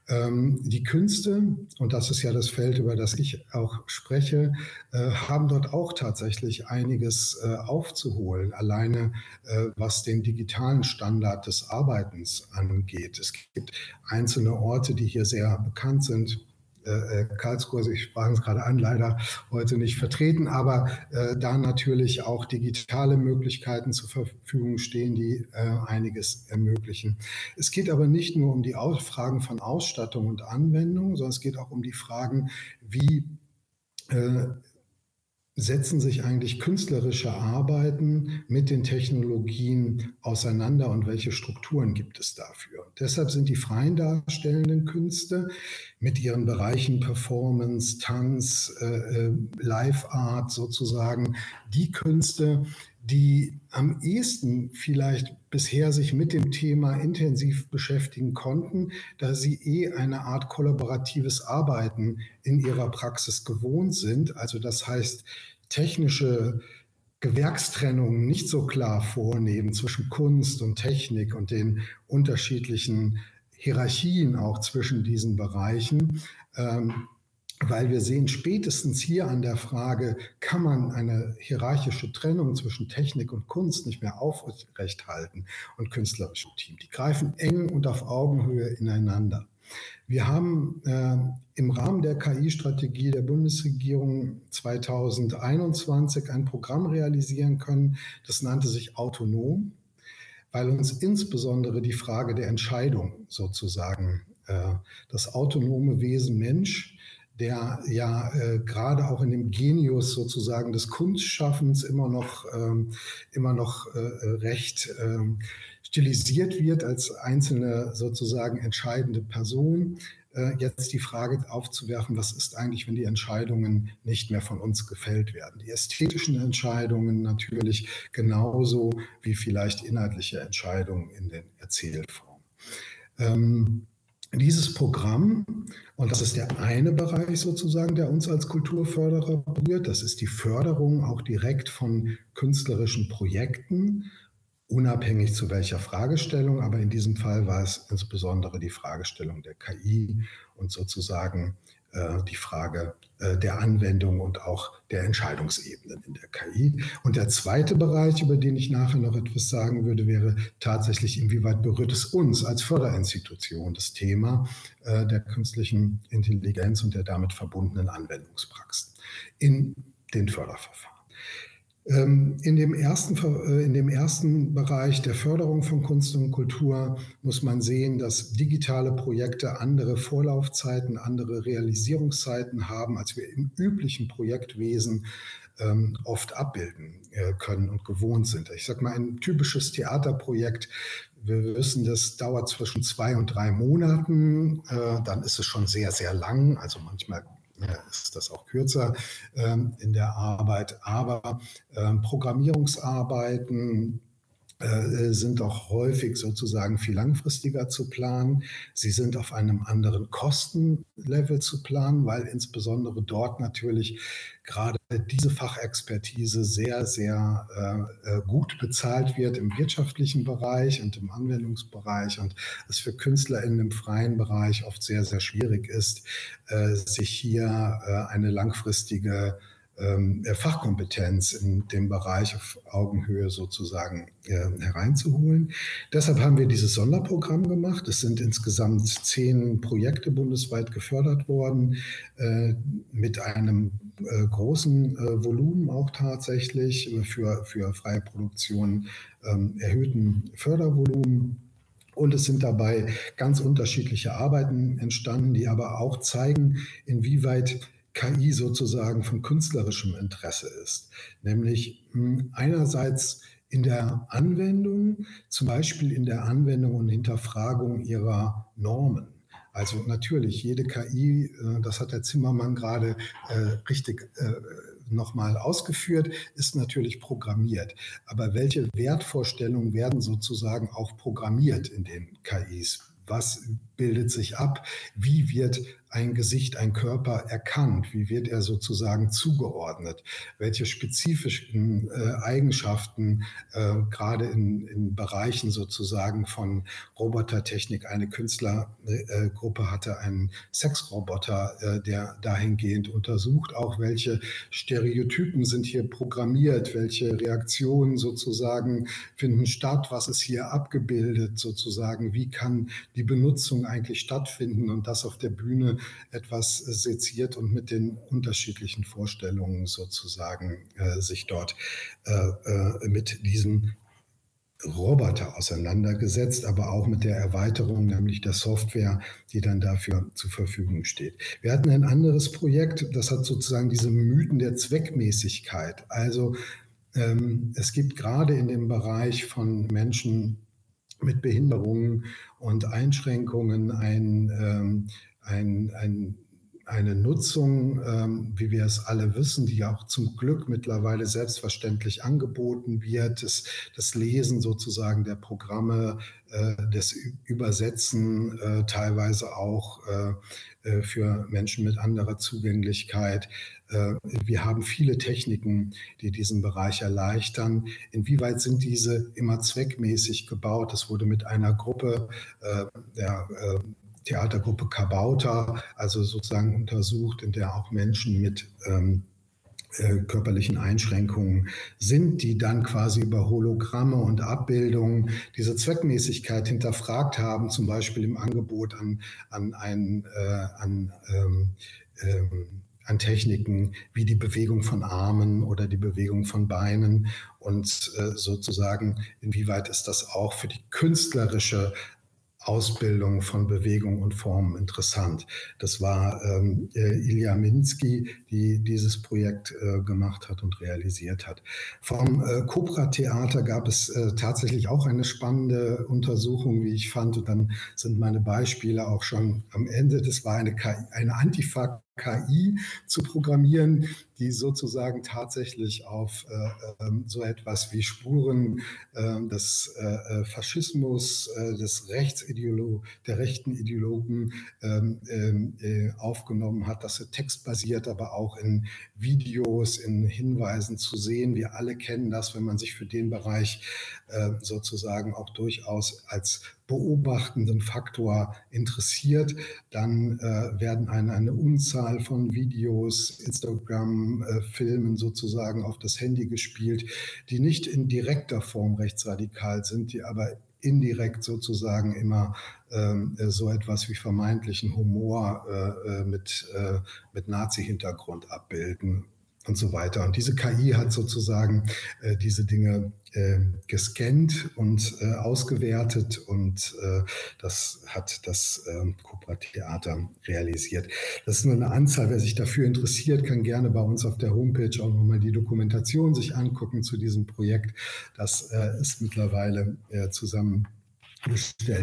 [SPEAKER 3] Ähm, die Künste, und das ist ja das Feld, über das ich auch spreche, äh, haben dort auch tatsächlich einiges äh, aufzuholen, alleine äh, was den digitalen Standard des Arbeitens angeht. Es gibt einzelne Orte, die hier sehr bekannt sind, äh, äh, Karlsruhe, ich sprach es gerade an, leider heute nicht vertreten, aber äh, da natürlich auch digitale Möglichkeiten zur Verfügung stehen, die äh, einiges ermöglichen. Es geht aber nicht nur um die Fragen von Ausstattung und Anwendung, sondern es geht auch um die Fragen, wie äh, setzen sich eigentlich künstlerische Arbeiten mit den Technologien auseinander und welche Strukturen gibt es dafür? deshalb sind die freien darstellenden Künste mit ihren Bereichen Performance, Tanz, äh, äh, Live Art sozusagen die Künste, die am ehesten vielleicht bisher sich mit dem Thema intensiv beschäftigen konnten, da sie eh eine Art kollaboratives Arbeiten in ihrer Praxis gewohnt sind. Also das heißt, technische Gewerkstrennungen nicht so klar vornehmen zwischen Kunst und Technik und den unterschiedlichen Hierarchien auch zwischen diesen Bereichen. Ähm, weil wir sehen spätestens hier an der Frage, kann man eine hierarchische Trennung zwischen Technik und Kunst nicht mehr aufrechthalten und künstlerischem Team. Die greifen eng und auf Augenhöhe ineinander. Wir haben äh, im Rahmen der KI-Strategie der Bundesregierung 2021 ein Programm realisieren können, das nannte sich Autonom, weil uns insbesondere die Frage der Entscheidung sozusagen, äh, das autonome Wesen Mensch, der ja äh, gerade auch in dem Genius sozusagen des Kunstschaffens immer noch, ähm, immer noch äh, recht ähm, stilisiert wird als einzelne sozusagen entscheidende Person, äh, jetzt die Frage aufzuwerfen, was ist eigentlich, wenn die Entscheidungen nicht mehr von uns gefällt werden. Die ästhetischen Entscheidungen natürlich genauso wie vielleicht inhaltliche Entscheidungen in den Erzählformen. Ähm, dieses Programm, und das ist der eine Bereich sozusagen, der uns als Kulturförderer berührt, das ist die Förderung auch direkt von künstlerischen Projekten unabhängig zu welcher Fragestellung, aber in diesem Fall war es insbesondere die Fragestellung der KI und sozusagen die Frage äh, der Anwendung und auch der Entscheidungsebenen in der KI. Und der zweite Bereich, über den ich nachher noch etwas sagen würde, wäre tatsächlich, inwieweit berührt es uns als Förderinstitution das Thema äh, der künstlichen Intelligenz und der damit verbundenen Anwendungspraxen in den Förderverfahren. Ähm, in dem, ersten, äh, in dem ersten Bereich der Förderung von Kunst und Kultur muss man sehen, dass digitale Projekte andere Vorlaufzeiten, andere Realisierungszeiten haben, als wir im üblichen Projektwesen ähm, oft abbilden äh, können und gewohnt sind. Ich sage mal, ein typisches Theaterprojekt wir wissen, das dauert zwischen zwei und drei Monaten. Äh, dann ist es schon sehr, sehr lang. Also manchmal ist das auch kürzer ähm, in der Arbeit. Aber ähm, Programmierungsarbeiten, sind auch häufig sozusagen viel langfristiger zu planen. Sie sind auf einem anderen Kostenlevel zu planen, weil insbesondere dort natürlich gerade diese Fachexpertise sehr, sehr äh, äh, gut bezahlt wird im wirtschaftlichen Bereich und im Anwendungsbereich und es für KünstlerInnen im freien Bereich oft sehr, sehr schwierig ist, äh, sich hier äh, eine langfristige äh, Fachkompetenz in dem Bereich auf Augenhöhe sozusagen äh, hereinzuholen. Deshalb haben wir dieses Sonderprogramm gemacht. Es sind insgesamt zehn Projekte bundesweit gefördert worden, äh, mit einem äh, großen äh, Volumen auch tatsächlich für, für freie Produktion ähm, erhöhten Fördervolumen. Und es sind dabei ganz unterschiedliche Arbeiten entstanden, die aber auch zeigen, inwieweit KI sozusagen von künstlerischem Interesse ist. Nämlich hm, einerseits in der Anwendung, zum Beispiel in der Anwendung und Hinterfragung ihrer Normen. Also natürlich, jede KI, äh, das hat der Zimmermann gerade äh, richtig äh, nochmal ausgeführt, ist natürlich programmiert. Aber welche Wertvorstellungen werden sozusagen auch programmiert in den KIs? Was bildet sich ab? Wie wird ein Gesicht, ein Körper erkannt? Wie wird er sozusagen zugeordnet? Welche spezifischen äh, Eigenschaften äh, gerade in, in, Bereichen sozusagen von Robotertechnik? Eine Künstlergruppe hatte einen Sexroboter, äh, der dahingehend untersucht, auch welche Stereotypen sind hier programmiert, welche Reaktionen sozusagen finden statt, was ist hier abgebildet sozusagen, wie kann die Benutzung eigentlich stattfinden und das auf der Bühne etwas seziert und mit den unterschiedlichen Vorstellungen sozusagen äh, sich dort äh, äh, mit diesem Roboter auseinandergesetzt, aber auch mit der Erweiterung, nämlich der Software, die dann dafür zur Verfügung steht. Wir hatten ein anderes Projekt, das hat sozusagen diese Mythen der Zweckmäßigkeit. Also ähm, es gibt gerade in dem Bereich von Menschen mit Behinderungen und Einschränkungen ein, ähm, ein, ein, eine Nutzung, ähm, wie wir es alle wissen, die auch zum Glück mittlerweile selbstverständlich angeboten wird, das, das Lesen sozusagen der Programme, äh, das Übersetzen äh, teilweise auch äh, äh für Menschen mit anderer Zugänglichkeit. Äh, wir haben viele Techniken, die diesen Bereich erleichtern. Inwieweit sind diese immer zweckmäßig gebaut? Das wurde mit einer Gruppe äh, der Theatergruppe Kabauta, also sozusagen untersucht, in der auch Menschen mit ähm, äh, körperlichen Einschränkungen sind, die dann quasi über Hologramme und Abbildungen diese Zweckmäßigkeit hinterfragt haben, zum Beispiel im Angebot an, an, ein, äh, an, ähm, ähm, an Techniken wie die Bewegung von Armen oder die Bewegung von Beinen und äh, sozusagen, inwieweit ist das auch für die künstlerische Ausbildung von Bewegung und Formen interessant. Das war ähm, äh, Ilja Minsky, die dieses Projekt äh, gemacht hat und realisiert hat. Vom äh, Cobra-Theater gab es äh, tatsächlich auch eine spannende Untersuchung, wie ich fand. Und dann sind meine Beispiele auch schon am Ende. Das war eine, eine Antifa KI zu programmieren, die sozusagen tatsächlich auf äh, äh, so etwas wie Spuren ähm, äh, des äh, Faschismus, äh, des Rechtsideolo der rechten Ideologen ähm, ähm, äh, aufgenommen hat. Das ist textbasiert, aber auch in Videos, in Hinweisen zu sehen. Wir alle kennen das, wenn man sich für den Bereich sozusagen auch durchaus als beobachtenden Faktor interessiert, dann äh, werden eine, eine Unzahl von Videos, Instagram-Filmen äh, sozusagen auf das Handy gespielt, die nicht in direkter Form rechtsradikal sind, die aber indirekt sozusagen immer ähm, äh, so etwas wie vermeintlichen Humor äh, äh mit, äh, mit Nazi-Hintergrund abbilden und so weiter. Und diese KI hat sozusagen diese Dinge äh, gescannt und äh, ausgewertet und äh, das hat das ähm, Cobra Theater realisiert. Das ist nur eine Anzahl. Wer sich dafür interessiert, kann gerne bei uns auf der Homepage auch nochmal die Dokumentation sich angucken zu diesem Projekt. Das äh, ist mittlerweile äh, zusammengestellt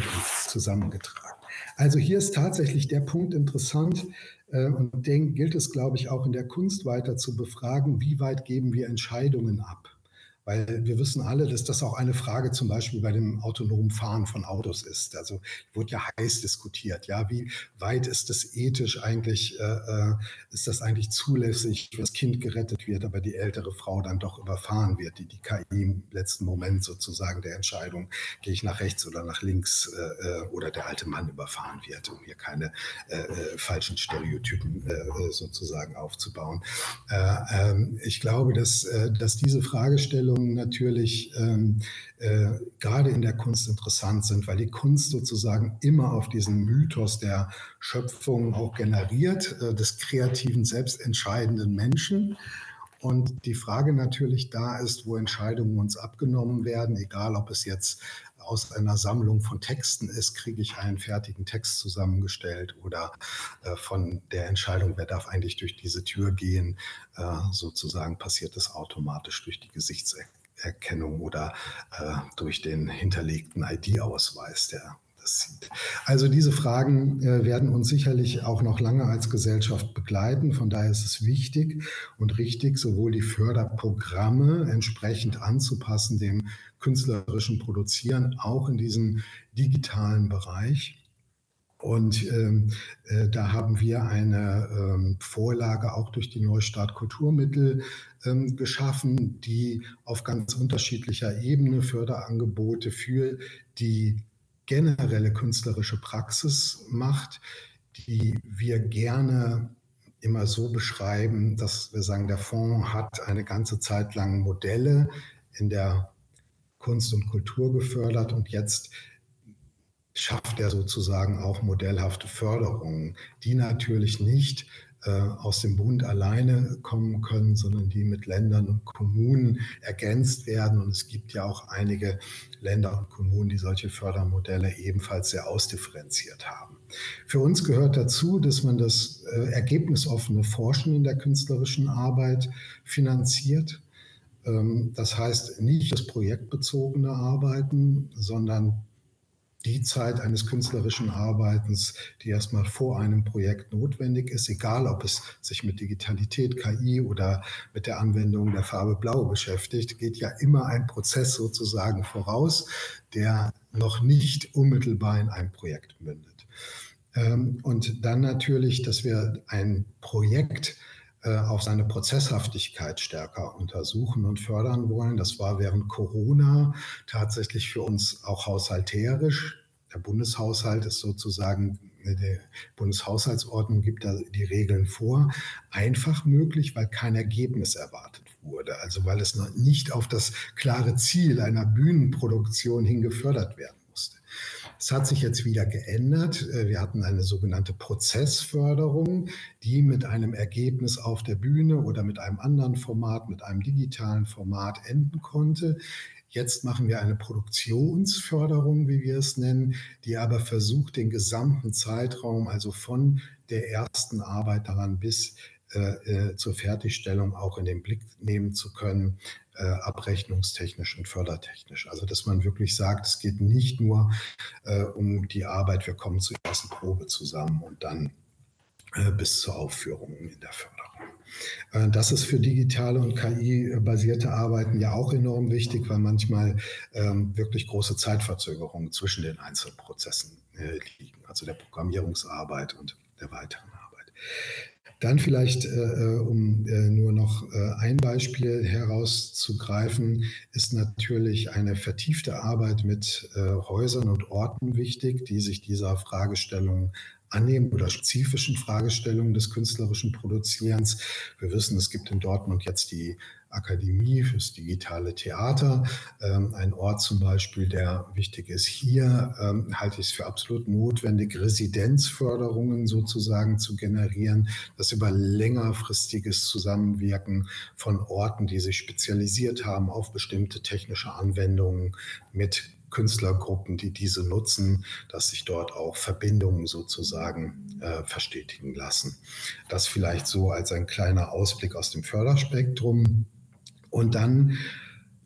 [SPEAKER 3] und zusammengetragen. Also hier ist tatsächlich der Punkt interessant, äh, und den gilt es, glaube ich, auch in der Kunst weiter zu befragen, wie weit geben wir Entscheidungen ab. Weil wir wissen alle, dass das auch eine Frage zum Beispiel bei dem autonomen Fahren von Autos ist. Also wird ja heiß diskutiert. Ja, wie weit ist das ethisch eigentlich, äh, äh, ist das eigentlich zulässig, wenn das Kind gerettet wird, aber die ältere Frau dann doch überfahren wird, die die KI im letzten Moment sozusagen der Entscheidung, gehe ich nach rechts oder nach links äh, äh oder der alte Mann überfahren wird, um hier keine äh, äh, falschen Stereotypen sozusagen aufzubauen. Ähm, ich glaube, dass, dass diese Fragestellung Entwicklungen natürlich ähm, äh, gerade in der Kunst interessant sind, weil die Kunst sozusagen immer auf diesen Mythos der Schöpfung auch generiert, äh, des kreativen, selbstentscheidenden Menschen. Und die Frage natürlich da ist, wo Entscheidungen uns abgenommen werden, egal ob es jetzt aus einer Sammlung von Texten ist, kriege ich einen fertigen Text zusammengestellt oder äh, von der Entscheidung, wer darf eigentlich durch diese Tür gehen, äh, sozusagen passiert das automatisch durch die Gesichtserkennung oder äh, durch den hinterlegten ID-Ausweis, der also diese Fragen äh, werden uns sicherlich auch noch lange als Gesellschaft begleiten. Von daher ist es wichtig und richtig, sowohl die Förderprogramme entsprechend anzupassen dem künstlerischen Produzieren, auch in diesem digitalen Bereich. Und ähm, äh, da haben wir eine ähm, Vorlage auch durch die Neustart Kulturmittel ähm, geschaffen, die auf ganz unterschiedlicher Ebene Förderangebote für die generelle künstlerische Praxis macht, die wir gerne immer so beschreiben, dass wir sagen, der Fonds hat eine ganze Zeit lang Modelle in der Kunst und Kultur gefördert und jetzt schafft er sozusagen auch modellhafte Förderungen, die natürlich nicht äh, aus dem Bund alleine kommen können, sondern die mit Ländern und Kommunen ergänzt werden. Und es gibt ja auch einige Länder und Kommunen, die solche Fördermodelle ebenfalls sehr ausdifferenziert haben. Für uns gehört dazu, dass man das äh, ergebnisoffene Forschen in der künstlerischen Arbeit finanziert. Ähm, das heißt nicht das projektbezogene Arbeiten, sondern die Zeit eines künstlerischen Arbeitens, die erstmal vor einem Projekt notwendig ist, egal ob es sich mit Digitalität, KI oder mit der Anwendung der Farbe Blau beschäftigt, geht ja immer ein Prozess sozusagen voraus, der noch nicht unmittelbar in ein Projekt mündet. Ähm, und dann natürlich, dass wir ein Projekt äh, auf seine Prozesshaftigkeit stärker untersuchen und fördern wollen. Das war während Corona tatsächlich für uns auch haushalterisch. Der Bundeshaushalt ist sozusagen, äh, die Bundeshaushaltsordnung gibt da die Regeln vor, einfach möglich, weil kein Ergebnis erwartet wurde. Also weil es noch nicht auf das klare Ziel einer Bühnenproduktion hin gefördert werden es hat sich jetzt wieder geändert. Äh, wir hatten eine sogenannte Prozessförderung, die mit einem Ergebnis auf der Bühne oder mit einem anderen Format, mit einem digitalen Format enden konnte. Jetzt machen wir eine Produktionsförderung, wie wir es nennen, die aber versucht, den gesamten Zeitraum, also von der ersten Arbeit daran bis äh, äh, zur Fertigstellung auch in den Blick nehmen zu können, äh, abrechnungstechnisch und fördertechnisch. Also dass man wirklich sagt, es geht nicht nur äh, um die Arbeit, wir kommen zur ersten Probe zusammen und dann äh, bis zur Aufführung in der Förderung. Äh, das ist für digitale und KI-basierte Arbeiten ja auch enorm wichtig, weil manchmal ähm, wirklich große Zeitverzögerungen zwischen den einzelnen Prozessen liegen, also der Programmierungsarbeit und der weiteren Arbeit. Dann vielleicht, äh, äh, um äh, nur noch äh, ein Beispiel herauszugreifen, ist natürlich eine vertiefte Arbeit mit äh, Häusern und Orten wichtig, die sich dieser Fragestellung annehmen oder spezifischen Fragestellungen des künstlerischen Produzierens. Wir wissen, es gibt in Dortmund jetzt die Akademie fürs digitale Theater, ähm, ein Ort zum Beispiel, der wichtig ist. Hier ähm, halte ich es für absolut notwendig, Residenzförderungen sozusagen zu generieren, das über längerfristiges Zusammenwirken von Orten, die sich spezialisiert haben auf bestimmte technische Anwendungen mit Künstlergruppen, die diese nutzen, dass sich dort auch Verbindungen sozusagen äh, verstetigen lassen. Das vielleicht so als ein kleiner Ausblick aus dem Förderspektrum. Und dann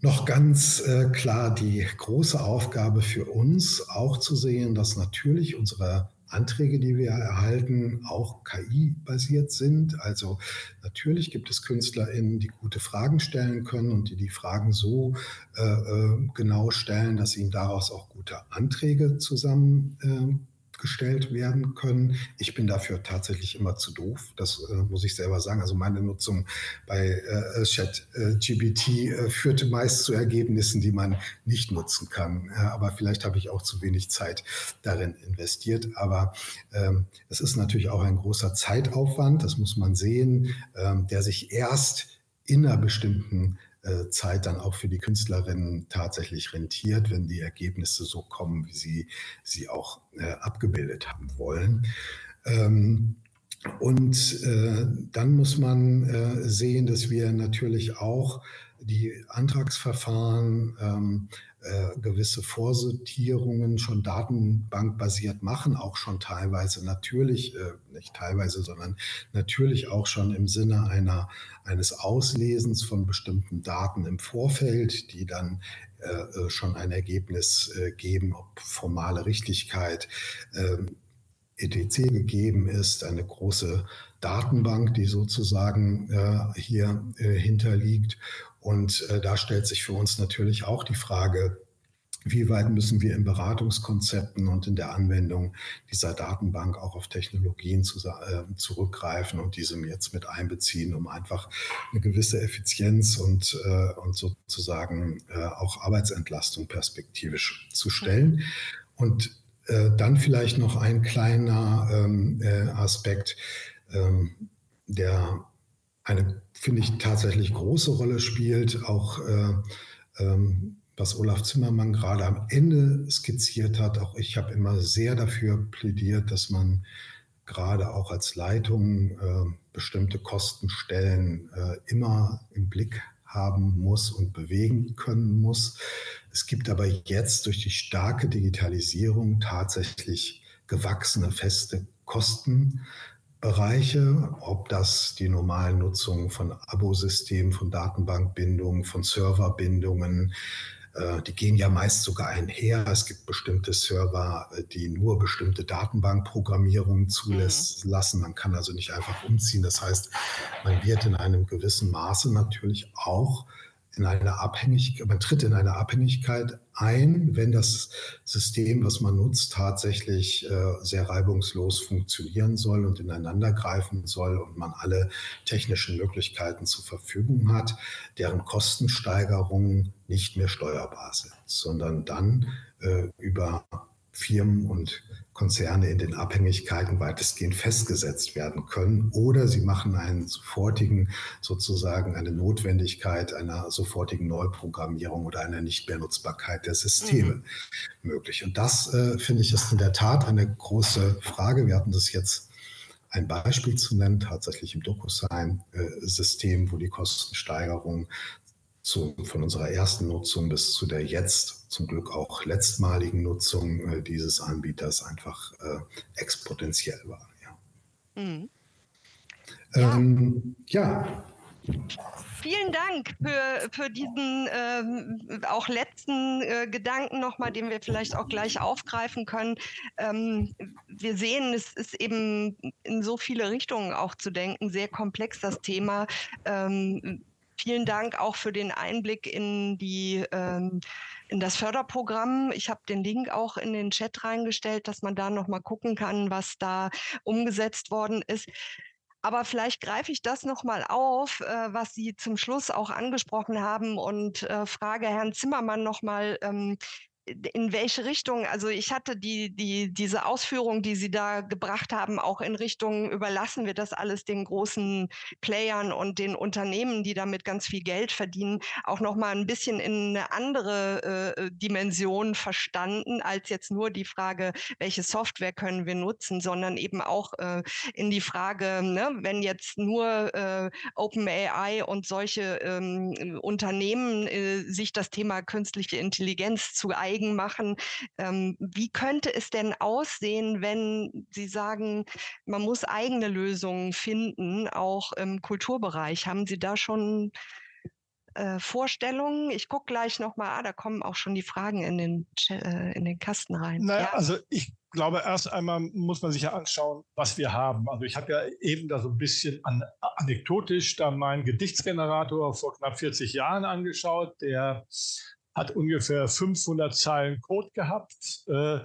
[SPEAKER 3] noch ganz äh, klar die große Aufgabe für uns, auch zu sehen, dass natürlich unsere Anträge, die wir erhalten, auch KI-basiert sind. Also natürlich gibt es KünstlerInnen, die gute Fragen stellen können und die die Fragen so äh, äh genau stellen, dass ihnen daraus auch gute Anträge zusammen äh, gestellt werden können. Ich bin dafür tatsächlich immer zu doof, das äh, muss ich selber sagen. Also meine Nutzung bei äh, Chat äh, äh, führte meist zu Ergebnissen, die man nicht nutzen kann. aber vielleicht habe ich auch zu wenig Zeit darin investiert. Aber ähm, es ist natürlich auch ein großer Zeitaufwand, das muss man sehen, ähm, der sich erst in einer bestimmten äh, Zeit dann auch für die Künstlerinnen tatsächlich rentiert, wenn die Ergebnisse so kommen, wie sie sie auch äh, abgebildet haben wollen. Ähm, und äh, dann muss man äh, sehen, dass wir natürlich auch die Antragsverfahren ähm, äh, gewisse Vorsortierungen schon datenbankbasiert machen, auch schon teilweise natürlich, äh, nicht teilweise, sondern natürlich auch schon im Sinne einer, eines Auslesens von bestimmten Daten im Vorfeld, die dann äh, äh schon ein Ergebnis äh, geben, ob formale Richtigkeit, ähm, ETC gegeben ist, eine große Datenbank, die sozusagen hier hinterliegt. Und äh, da stellt sich für uns natürlich auch die Frage, wie weit müssen wir in Beratungskonzepten und in der Anwendung dieser Datenbank auch auf Technologien zu, äh, zurückgreifen und diese jetzt mit einbeziehen, um einfach eine gewisse Effizienz und, äh, und sozusagen äh, auch Arbeitsentlastung perspektivisch zu stellen. Und äh, dann vielleicht noch ein kleiner ähm, äh, Aspekt, ähm, der eine, finde ich, tatsächlich große Rolle spielt, auch äh, ähm, was Olaf Zimmermann gerade am Ende skizziert hat. Auch ich habe immer sehr dafür plädiert, dass man gerade auch als Leitung äh, bestimmte Kostenstellen äh, immer im Blick haben muss und bewegen können muss. Es gibt aber jetzt durch die starke Digitalisierung tatsächlich gewachsene feste Kostenbereiche, ob das die normale Nutzung von Abosystemen, von Datenbankbindungen, von Serverbindungen, äh, die gehen ja meist sogar einher. Es gibt bestimmte Server, äh, die nur bestimmte Datenbankprogrammierungen zulassen. Mhm. Man kann also nicht einfach umziehen. Das heißt, man wird in einem gewissen Maße natürlich auch in eine Abhängigkeit, man tritt in eine Abhängigkeit ein, wenn das System, was man nutzt, tatsächlich äh, sehr reibungslos funktionieren soll und ineinander greifen soll und man alle technischen Möglichkeiten zur Verfügung hat, deren Kostensteigerungen nicht mehr steuerbar sind, sondern dann äh, über Firmen und Konzerne in den Abhängigkeiten weitestgehend festgesetzt werden können oder sie machen einen sofortigen, sozusagen eine Notwendigkeit einer sofortigen Neuprogrammierung oder einer Nichtmehrnutzbarkeit der Systeme mhm. möglich. Und das, äh, finde ich, ist in der Tat eine große Frage. Wir hatten das jetzt ein Beispiel zu nennen, tatsächlich im DocuSign-System, wo die Kostensteigerung zu, von unserer ersten Nutzung bis zu der jetzt zum Glück auch letztmaligen Nutzung äh, dieses Anbieters einfach äh, exponentiell war. Ja. Mhm. Ähm, ja.
[SPEAKER 1] Vielen Dank für, für diesen ähm, auch letzten äh, Gedanken nochmal, den wir vielleicht auch gleich aufgreifen können. Ähm, wir sehen, es ist eben in so viele Richtungen auch zu denken, sehr komplex das Thema. Ähm, vielen Dank auch für den Einblick in die ähm, in das Förderprogramm. Ich habe den Link auch in den Chat reingestellt, dass man da noch mal gucken kann, was da umgesetzt worden ist. Aber vielleicht greife ich das nochmal auf, äh, was Sie zum Schluss auch angesprochen haben und äh, frage Herrn Zimmermann nochmal, ähm, in welche Richtung, also ich hatte die, die, diese Ausführung, die Sie da gebracht haben, auch in Richtung, überlassen wir das alles den großen Playern und den Unternehmen, die damit ganz viel Geld verdienen, auch nochmal ein bisschen in eine andere äh, Dimension verstanden, als jetzt nur die Frage, welche Software können wir nutzen, sondern eben auch äh, in die Frage, ne, wenn jetzt nur äh, OpenAI und solche ähm, Unternehmen äh, sich das Thema künstliche Intelligenz zu eigen eigen machen. Ähm, wie könnte es denn aussehen, wenn Sie sagen, man muss eigene Lösungen finden, auch im Kulturbereich? Haben Sie da schon äh, Vorstellungen? Ich gucke gleich nochmal, ah, da kommen auch schon die Fragen in den, äh, in den Kasten rein.
[SPEAKER 2] Naja, ja. also ich glaube, erst einmal muss man sich ja anschauen, was wir haben. Also ich habe ja eben da so ein bisschen an, anekdotisch da meinen Gedichtsgenerator vor knapp 40 Jahren angeschaut, der hat ungefähr 500 Zeilen Code gehabt. Äh,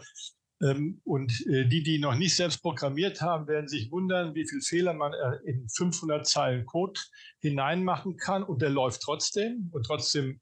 [SPEAKER 2] ähm, und äh, die, die noch nicht selbst programmiert haben, werden sich wundern, wie viel Fehler man äh, in 500 Zeilen Code hineinmachen kann. Und der läuft trotzdem. Und trotzdem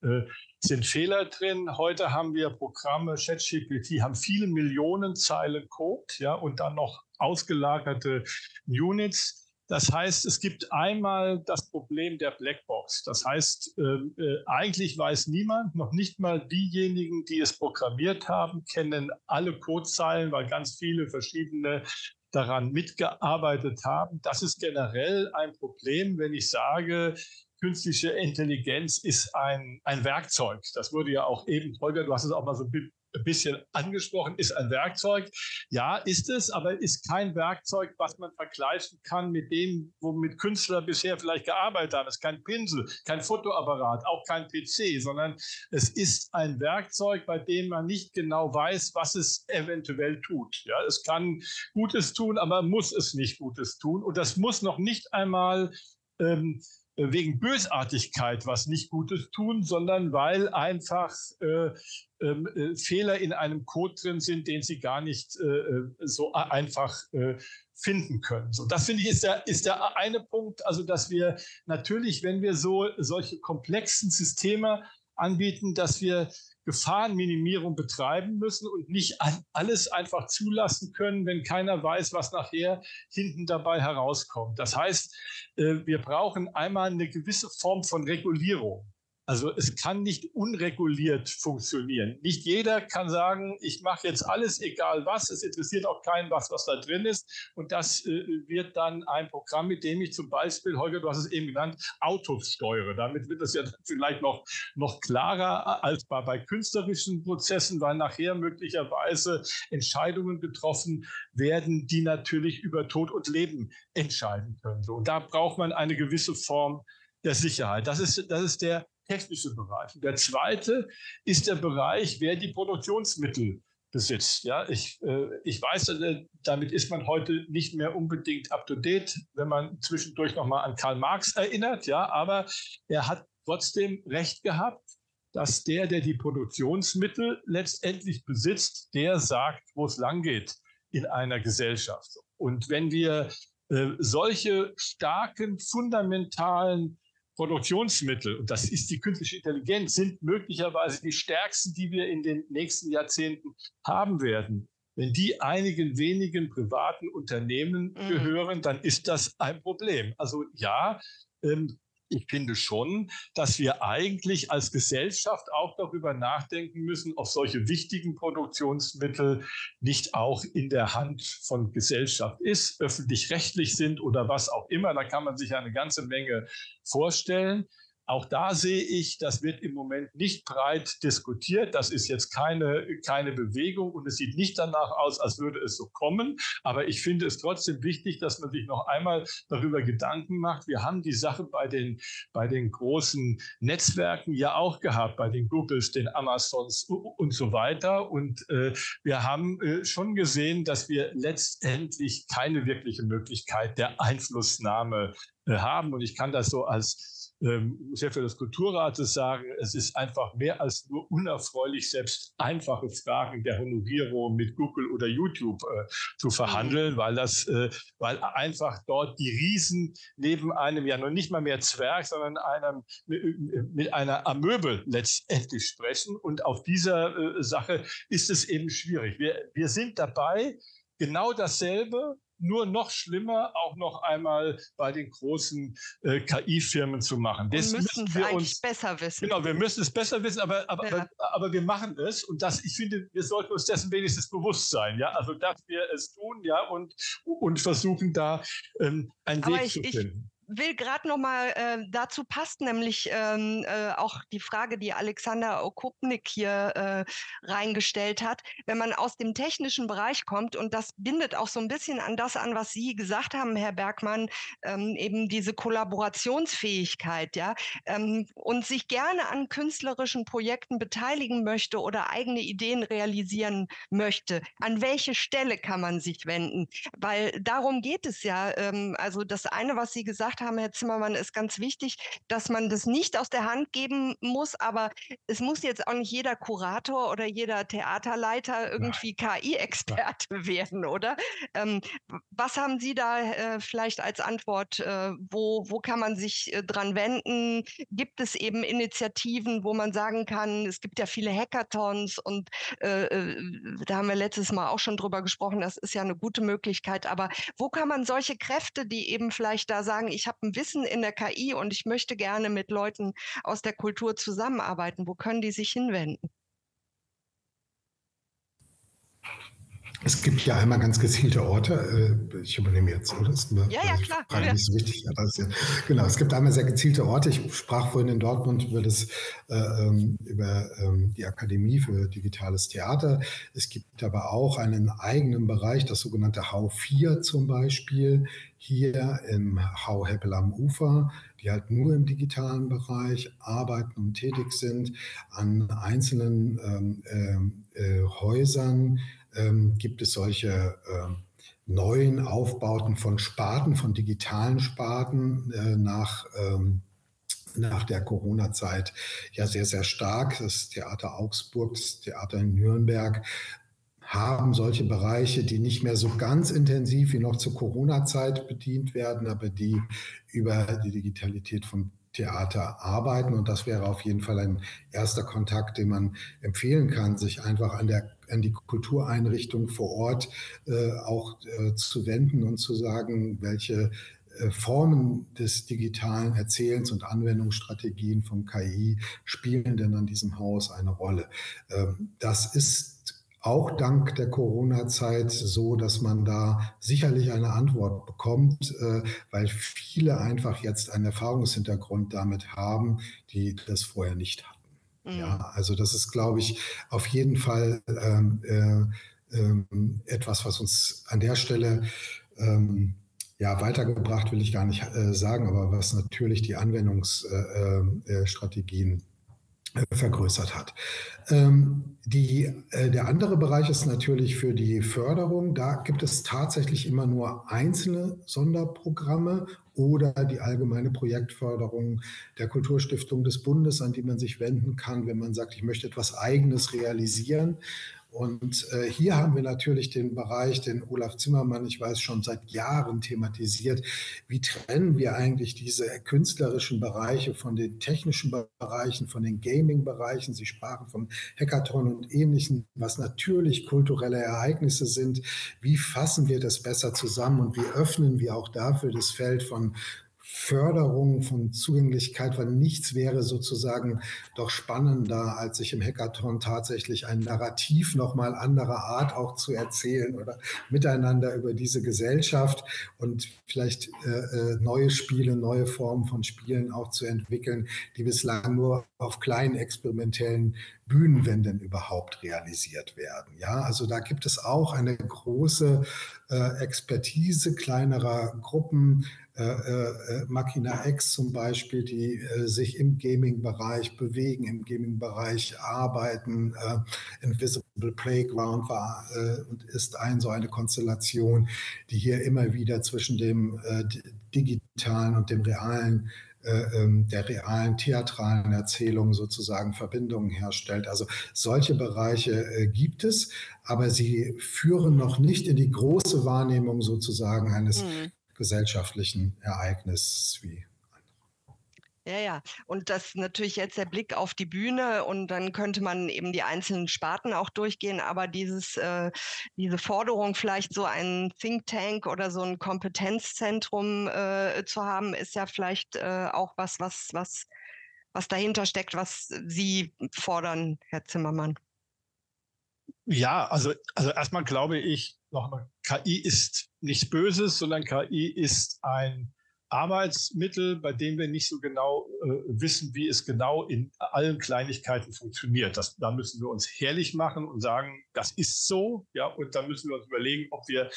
[SPEAKER 2] sind Fehler drin. Heute haben wir Programme, ChatGPT, haben viele Millionen Zeilen Code, ja, und dann noch ausgelagerte Units das heißt, es gibt einmal das Problem der Blackbox. Das heißt, äh, äh, eigentlich weiß niemand, noch nicht mal diejenigen, die es programmiert haben, kennen alle Codezeilen, weil ganz viele verschiedene daran mitgearbeitet haben. Das ist generell ein Problem, wenn ich sage, künstliche Intelligenz ist ein, ein Werkzeug. Das wurde ja auch eben, Holger, du hast es auch mal so ein bisschen angesprochen, ist ein Werkzeug. Ja, ist es, aber ist kein Werkzeug, was man vergleichen kann mit dem, womit Künstler bisher vielleicht gearbeitet haben. Es ist kein Pinsel, kein Fotoapparat, auch kein PC, sondern es ist ein Werkzeug, bei dem man nicht genau weiß, was es eventuell tut. Ja, es kann Gutes tun, aber muss es nicht Gutes tun. Und das muss noch nicht einmal ähm, wegen Bösartigkeit was nicht Gutes tun, sondern weil einfach äh, ähm, äh, Fehler in einem Code drin sind, den sie gar nicht äh, äh so einfach äh, finden können. So, das finde ich ist der, ist der eine Punkt, also dass wir natürlich, wenn wir so solche komplexen Systeme anbieten, dass wir Gefahrenminimierung betreiben müssen und nicht alles einfach zulassen können, wenn keiner weiß, was nachher hinten dabei herauskommt. Das heißt, äh, wir brauchen einmal eine gewisse Form von Regulierung. Also es kann nicht unreguliert funktionieren. Nicht jeder kann sagen, ich mache jetzt alles, egal was. Es interessiert auch keinen, was, was da drin ist. Und das äh, wird dann ein Programm, mit dem ich zum Beispiel, Holger, du hast es eben genannt, Autos steuere. Damit wird es ja vielleicht noch, noch klarer als bei, bei künstlerischen Prozessen, weil nachher möglicherweise Entscheidungen getroffen werden, die natürlich über Tod und Leben entscheiden können. Und da braucht man eine gewisse Form der Sicherheit. Das ist, das ist der technische Bereich. der zweite ist der Bereich, wer die Produktionsmittel besitzt. Ja, ich, äh, ich weiß, äh, damit ist man heute nicht mehr unbedingt up to date, wenn man zwischendurch nochmal an Karl Marx erinnert. Ja, aber er hat trotzdem recht gehabt, dass der, der die Produktionsmittel letztendlich besitzt, der sagt, wo es lang geht in einer Gesellschaft. Und wenn wir äh, solche starken, fundamentalen Produktionsmittel, und das ist die künstliche Intelligenz, sind möglicherweise die stärksten, die wir in den nächsten Jahrzehnten haben werden. Wenn die einigen wenigen privaten Unternehmen mhm. gehören, dann ist das ein Problem. Also ja, ähm, ich finde schon, dass wir eigentlich als Gesellschaft auch darüber nachdenken müssen, ob solche wichtigen Produktionsmittel nicht auch in der Hand von Gesellschaft ist, öffentlich-rechtlich sind oder was auch immer. Da kann man sich eine ganze Menge vorstellen. Auch da sehe ich, das wird im Moment nicht breit diskutiert. Das ist jetzt keine, keine Bewegung und es sieht nicht danach aus, als würde es so kommen. Aber ich finde es trotzdem wichtig, dass man sich noch einmal darüber Gedanken macht. Wir haben die Sache bei den, bei den großen Netzwerken ja auch gehabt, bei den Googles, den Amazons und so weiter. Und äh, wir haben äh, schon gesehen, dass wir letztendlich keine wirkliche Möglichkeit der Einflussnahme äh, haben. Und ich kann das so als ähm, Chef des Kulturrates sagen, es ist einfach mehr als nur unerfreulich, selbst einfache Fragen der Honorierung mit Google oder YouTube äh, zu verhandeln, mhm. weil das, äh, weil einfach dort die Riesen neben einem ja noch nicht mal mehr Zwerg, sondern einem mit einer Amöbel letztendlich sprechen. Und auf dieser äh, Sache ist es eben schwierig. Wir, wir sind dabei, genau dasselbe nur noch schlimmer auch noch einmal bei den großen äh, KI-Firmen zu machen.
[SPEAKER 1] Das müssen wir uns besser wissen.
[SPEAKER 2] Genau, wir müssen es besser wissen, aber, aber, ja. aber, aber, wir machen es und das, ich finde, wir sollten uns dessen wenigstens bewusst sein, ja, also dass wir es tun, ja, und, und versuchen da ähm, einen aber Weg ich, zu finden.
[SPEAKER 1] Ich, will gerade noch mal äh, dazu passt nämlich ähm, äh, auch die Frage, die Alexander Okupnik hier äh, reingestellt hat. Wenn man aus dem technischen Bereich kommt und das bindet auch so ein bisschen an das an, was Sie gesagt haben, Herr Bergmann, ähm, eben diese Kollaborationsfähigkeit, ja, ähm, und sich gerne an künstlerischen Projekten beteiligen möchte oder eigene Ideen realisieren möchte. An welche Stelle kann man sich wenden? Weil darum geht es ja. Ähm, also das eine, was Sie gesagt gesagt haben, Herr Zimmermann, ist ganz wichtig, dass man das nicht aus der Hand geben muss, aber es muss jetzt auch nicht jeder Kurator oder jeder Theaterleiter irgendwie KI-Experte werden, oder? Ähm, was haben Sie da äh, vielleicht als Antwort? Äh, wo, wo kann man sich äh, dran wenden? Gibt es eben Initiativen, wo man sagen kann, es gibt ja viele Hackathons und äh, äh, da haben wir letztes Mal auch schon drüber gesprochen, das ist ja eine gute Möglichkeit, aber wo kann man solche Kräfte, die eben vielleicht da sagen, ich ich habe ein Wissen in der KI und ich möchte gerne mit Leuten aus der Kultur zusammenarbeiten. Wo können die sich hinwenden?
[SPEAKER 3] Es gibt ja einmal ganz gezielte Orte. Äh, ich übernehme jetzt, oder? Das
[SPEAKER 1] ja, ja, klar.
[SPEAKER 3] Frage
[SPEAKER 1] ja.
[SPEAKER 3] nicht so wichtig. Genau, es gibt einmal sehr gezielte Orte. Ich sprach vorhin in Dortmund über, das, äh, ähm, über ähm, die Akademie für digitales Theater. Es gibt aber auch einen eigenen Bereich, das sogenannte H4 zum Beispiel, hier im Hau Heppel am Ufer, die halt nur im digitalen Bereich arbeiten und tätig sind, an einzelnen ähm, äh, äh, Häusern ähm, gibt es solche äh, neuen Aufbauten von Sparten, von digitalen Sparten äh, nach, ähm, nach der Corona-Zeit ja sehr, sehr stark. Das Theater Augsburg, das Theater in Nürnberg haben solche Bereiche, die nicht mehr so ganz intensiv wie noch zur Corona-Zeit bedient werden, aber die über die Digitalität von Theater arbeiten. Und das wäre auf jeden Fall ein erster Kontakt, den man empfehlen kann, sich einfach an, der, an die Kultureinrichtung vor Ort äh, auch äh, zu wenden und zu sagen, welche äh, Formen des digitalen Erzählens und Anwendungsstrategien vom KI spielen denn an diesem Haus eine Rolle. Ähm, das ist auch dank der Corona-Zeit so, dass man da sicherlich eine Antwort bekommt, äh, weil viele einfach jetzt einen Erfahrungshintergrund damit haben, die das vorher nicht hatten. Mhm. Ja, also das ist, glaube ich, auf jeden Fall ähm, äh, äh, etwas, was uns an der Stelle ähm, ja, weitergebracht will ich gar nicht äh, sagen, aber was natürlich die Anwendungsstrategien äh, äh, vergrößert hat. Ähm, die, äh, der andere Bereich ist natürlich für die Förderung. Da gibt es tatsächlich immer nur einzelne Sonderprogramme oder die allgemeine Projektförderung der Kulturstiftung des Bundes, an die man sich wenden kann, wenn man sagt, ich möchte etwas Eigenes realisieren. Und äh, hier haben wir natürlich den Bereich, den Olaf Zimmermann, ich weiß, schon seit Jahren thematisiert. Wie trennen wir eigentlich diese künstlerischen Bereiche von den technischen Bereichen, von den Gaming-Bereichen? Sie sprachen vom Hackathon und Ähnlichem, was natürlich kulturelle Ereignisse sind. Wie fassen wir das besser zusammen und wie öffnen wir auch dafür das Feld von Förderung von Zugänglichkeit, weil nichts wäre sozusagen doch spannender, als sich im Hackathon tatsächlich ein Narrativ nochmal anderer Art auch zu erzählen oder miteinander über diese Gesellschaft und vielleicht äh, äh neue Spiele, neue Formen von Spielen auch zu entwickeln, die bislang nur auf kleinen experimentellen Bühnen, wenn denn überhaupt, realisiert werden. Ja, also da gibt es auch eine große äh, Expertise kleinerer Gruppen, Machina X zum Beispiel, die äh, sich im Gaming-Bereich bewegen, im Gaming-Bereich arbeiten. Äh, Invisible Playground war äh, und ist ein so eine Konstellation, die hier immer wieder zwischen dem äh, digitalen und dem realen ähm, der realen theatralen Erzählung sozusagen Verbindungen herstellt. Also solche Bereiche gibt es, aber sie führen noch nicht in die große Wahrnehmung sozusagen eines mhm gesellschaftlichen Ereignis wie
[SPEAKER 1] ja, ja. Und das natürlich jetzt der Blick auf die Bühne und dann könnte man eben die einzelnen Sparten auch durchgehen. Aber dieses, äh, diese Forderung, vielleicht so ein Think Tank oder so ein Kompetenzzentrum äh, zu haben, ist ja vielleicht äh, auch was, was, was, was dahinter steckt, was Sie fordern, Herr Zimmermann.
[SPEAKER 2] Ja, also, also erstmal glaube ich, nochmal, KI ist nichts Böses, sondern KI ist ein Arbeitsmittel, bei dem wir nicht so genau äh, wissen, wie es genau in allen Kleinigkeiten funktioniert. Das, da müssen wir uns herrlich machen und sagen, das ist so, ja, und dann müssen wir uns überlegen, ob wir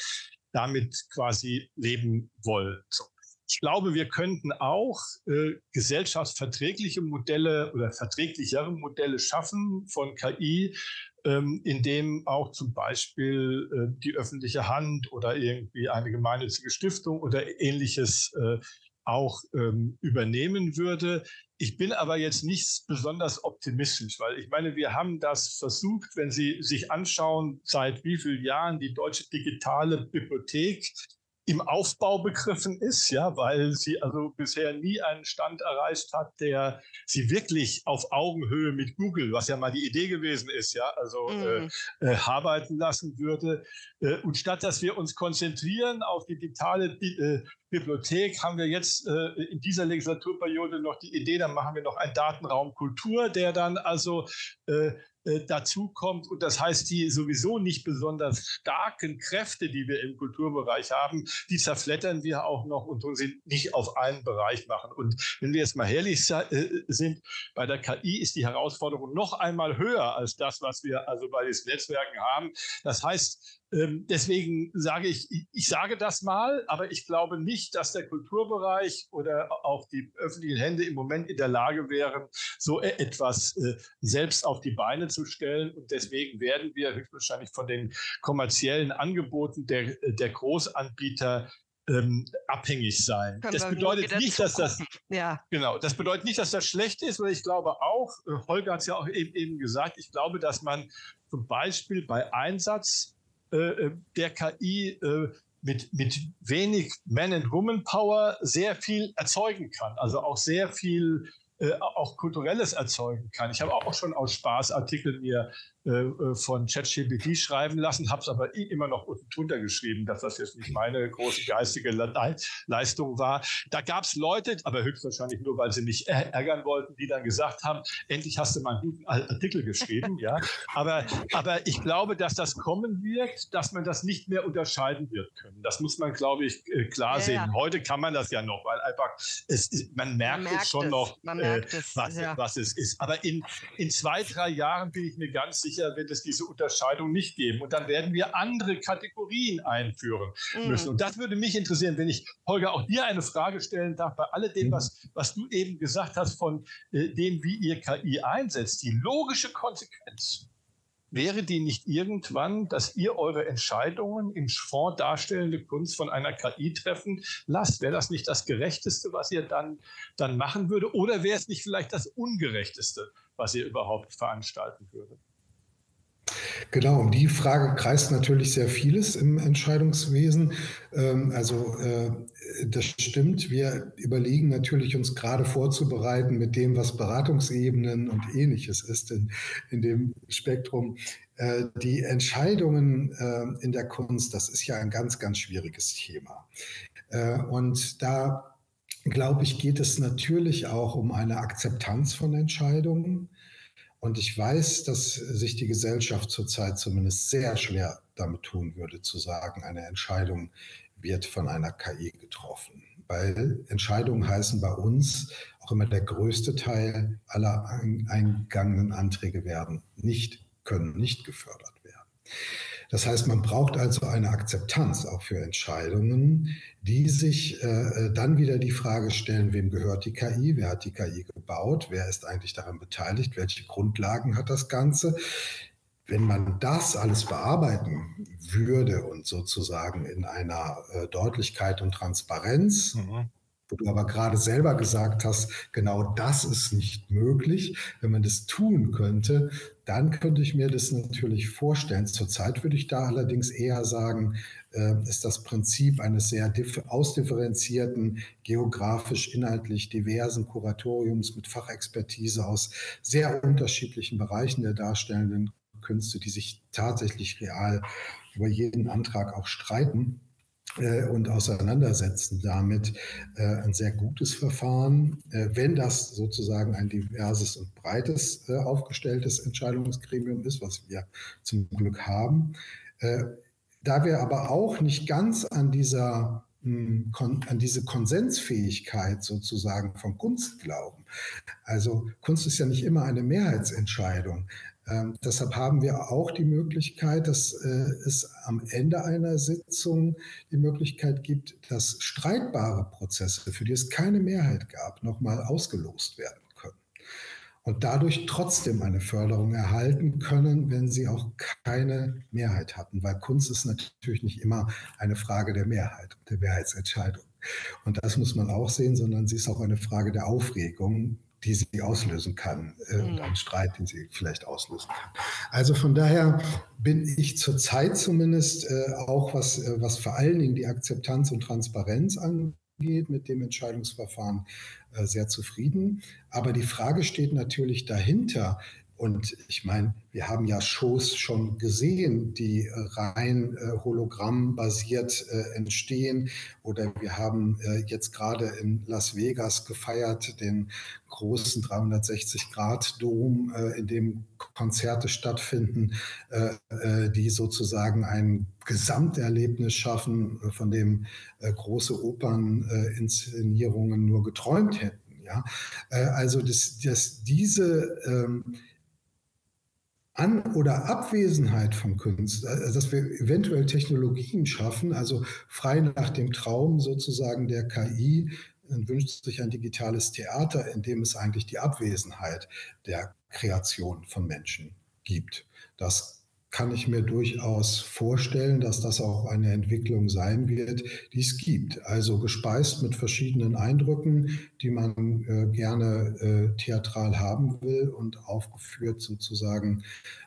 [SPEAKER 2] damit quasi leben wollen. So. Ich glaube, wir könnten auch äh, gesellschaftsverträgliche Modelle oder verträglichere Modelle schaffen von KI, ähm, in dem auch zum Beispiel äh, die öffentliche Hand oder irgendwie eine gemeinnützige Stiftung oder ähnliches äh, auch ähm, übernehmen würde. Ich bin aber jetzt nicht besonders optimistisch, weil ich meine, wir haben das versucht, wenn Sie sich anschauen, seit wie vielen Jahren die deutsche digitale Bibliothek im Aufbau begriffen ist, ja, weil sie also bisher nie einen Stand erreicht hat, der sie wirklich auf Augenhöhe mit Google, was ja mal die Idee gewesen ist, ja, also mm. äh, arbeiten lassen würde. Äh, und statt dass wir uns konzentrieren auf die digitale äh, Bibliothek, haben wir jetzt äh, in dieser Legislaturperiode noch die Idee, dann machen wir noch einen Datenraum Kultur, der dann also äh, dazu kommt. Und das heißt, die sowieso nicht besonders starken Kräfte, die wir im Kulturbereich haben, die zerflettern wir auch noch und tun sie nicht auf einen Bereich machen. Und wenn wir jetzt mal herrlich äh, sind, bei der KI ist die Herausforderung noch einmal höher als das, was wir also bei diesen Netzwerken haben. Das heißt, ähm, deswegen sage ich, ich sage das mal, aber ich glaube nicht, dass der Kulturbereich oder auch die öffentlichen Hände im Moment in der Lage wären, so e-, etwas äh, selbst auf die Beine zu stellen. Und deswegen werden wir höchstwahrscheinlich von den kommerziellen Angeboten der, der Großanbieter ähm, abhängig sein. Können das bedeutet nicht, dass das ja. genau. Das bedeutet nicht, dass das schlecht ist, weil ich glaube auch, äh, Holger hat es ja auch eben, eben gesagt, ich glaube, dass man zum Beispiel bei Einsatz äh, äh, der KI äh, mit, mit wenig Man- and Woman-Power sehr viel erzeugen kann. Also auch sehr viel äh, auch kulturelles erzeugen kann. Ich habe auch schon aus Spaß Artikel mir von ChatGPT schreiben lassen, habe es aber immer noch unten drunter geschrieben, dass das jetzt nicht meine große geistige Leistung war. Da gab es Leute, aber höchstwahrscheinlich nur, weil sie mich ärgern wollten, die dann gesagt haben, endlich hast du mal einen guten Artikel geschrieben. ja. aber, aber ich glaube, dass das kommen wird, dass man das nicht mehr unterscheiden wird können. Das muss man, glaube ich, klar ja, sehen. Ja. Heute kann man das ja noch, weil einfach es, man, merkt man merkt es schon es. noch, äh, es, was, ja. was es ist. Aber in, in zwei, drei Jahren bin ich mir ganz sicher, sicher wird es diese Unterscheidung nicht geben. Und dann werden wir andere Kategorien einführen müssen. Mhm. Und das würde mich interessieren, wenn ich, Holger, auch dir eine Frage stellen darf, bei alledem, mhm. was, was du eben gesagt hast von äh, dem, wie ihr KI einsetzt. Die logische Konsequenz Wäre die nicht irgendwann, dass ihr eure Entscheidungen im Fonds darstellende Kunst von einer KI treffen lasst? Wäre das nicht das Gerechteste, was ihr dann, dann machen würde? Oder wäre es nicht vielleicht das Ungerechteste, was ihr überhaupt veranstalten würdet?
[SPEAKER 3] Genau, um die Frage kreist natürlich sehr vieles im Entscheidungswesen. Ähm, also äh, das stimmt. Wir überlegen natürlich, uns gerade vorzubereiten mit dem, was Beratungsebenen und ähnliches ist in, in dem Spektrum. Äh, die Entscheidungen äh, in der Kunst, das ist ja ein ganz, ganz schwieriges Thema. Und da glaube ich, geht es natürlich auch um eine Akzeptanz von Entscheidungen. Und ich weiß, dass sich die Gesellschaft zurzeit zumindest sehr schwer damit tun würde, zu sagen, eine Entscheidung wird von einer KI getroffen. Weil Entscheidungen heißen bei uns auch immer der größte Teil aller eingegangenen Anträge werden nicht, können nicht gefördert werden. Das heißt, man braucht also eine Akzeptanz auch für Entscheidungen, die sich äh, dann wieder die Frage stellen, wem gehört die KI, wer hat die KI gebaut, wer ist eigentlich daran beteiligt, welche Grundlagen hat das Ganze. Wenn man das alles bearbeiten würde und sozusagen in einer äh, Deutlichkeit und Transparenz, mhm wo du aber gerade selber gesagt hast, genau das ist nicht möglich. Wenn man das tun könnte, dann könnte ich mir das natürlich vorstellen. Zurzeit würde ich da allerdings eher sagen, äh, ist das Prinzip eines sehr ausdifferenzierten, geografisch, inhaltlich diversen Kuratoriums mit Fachexpertise aus sehr unterschiedlichen Bereichen der darstellenden Künste, die sich tatsächlich real über jeden Antrag auch streiten und auseinandersetzen damit äh, ein sehr gutes Verfahren, äh, wenn das sozusagen ein diverses und breites aufgestelltes Entscheidungsgremium ist, was wir zum Glück haben. Da wir aber auch nicht ganz an dieser hm, an diese Konsensfähigkeit sozusagen von Kunst glauben. Also Kunst ist ja nicht immer eine Mehrheitsentscheidung. Ähm, deshalb haben wir auch die Möglichkeit, dass äh, es am Ende einer Sitzung die Möglichkeit gibt, dass streitbare Prozesse, für die es keine Mehrheit gab, nochmal ausgelost werden können. Und dadurch trotzdem eine Förderung erhalten können, wenn sie auch keine Mehrheit hatten. Weil Kunst ist natürlich nicht immer eine Frage der Mehrheit, der Mehrheitsentscheidung. Und das muss man auch sehen, sondern sie ist auch eine Frage der Aufregung, die sie auslösen kann äh, und mhm. einen Streit, den sie vielleicht auslösen kann. Also von daher bin ich zurzeit zumindest äh, auch, was, äh, was vor allen Dingen die Akzeptanz und Transparenz angeht, mit dem Entscheidungsverfahren äh, sehr zufrieden. Aber die Frage steht natürlich dahinter, und ich meine, wir haben ja Shows schon gesehen, die äh, rein äh, hologrammbasiert äh, entstehen. Oder wir haben äh, jetzt gerade in Las Vegas gefeiert, den großen 360-Grad-Dom, äh, in dem Konzerte stattfinden, äh, die sozusagen ein Gesamterlebnis schaffen, von dem große Operninszenierungen nur geträumt hätten. Ja? also das, das, diese ähm, an- oder Abwesenheit von Kunst, also dass wir eventuell Technologien schaffen, also frei nach dem Traum sozusagen der KI, wünscht sich ein digitales Theater, in dem es eigentlich die Abwesenheit der Kreation von Menschen gibt. Das kann ich mir durchaus vorstellen, dass das auch eine Entwicklung sein wird, die es gibt. Also gespeist mit verschiedenen Eindrücken, die man äh, gerne äh, theatral haben will und aufgeführt sozusagen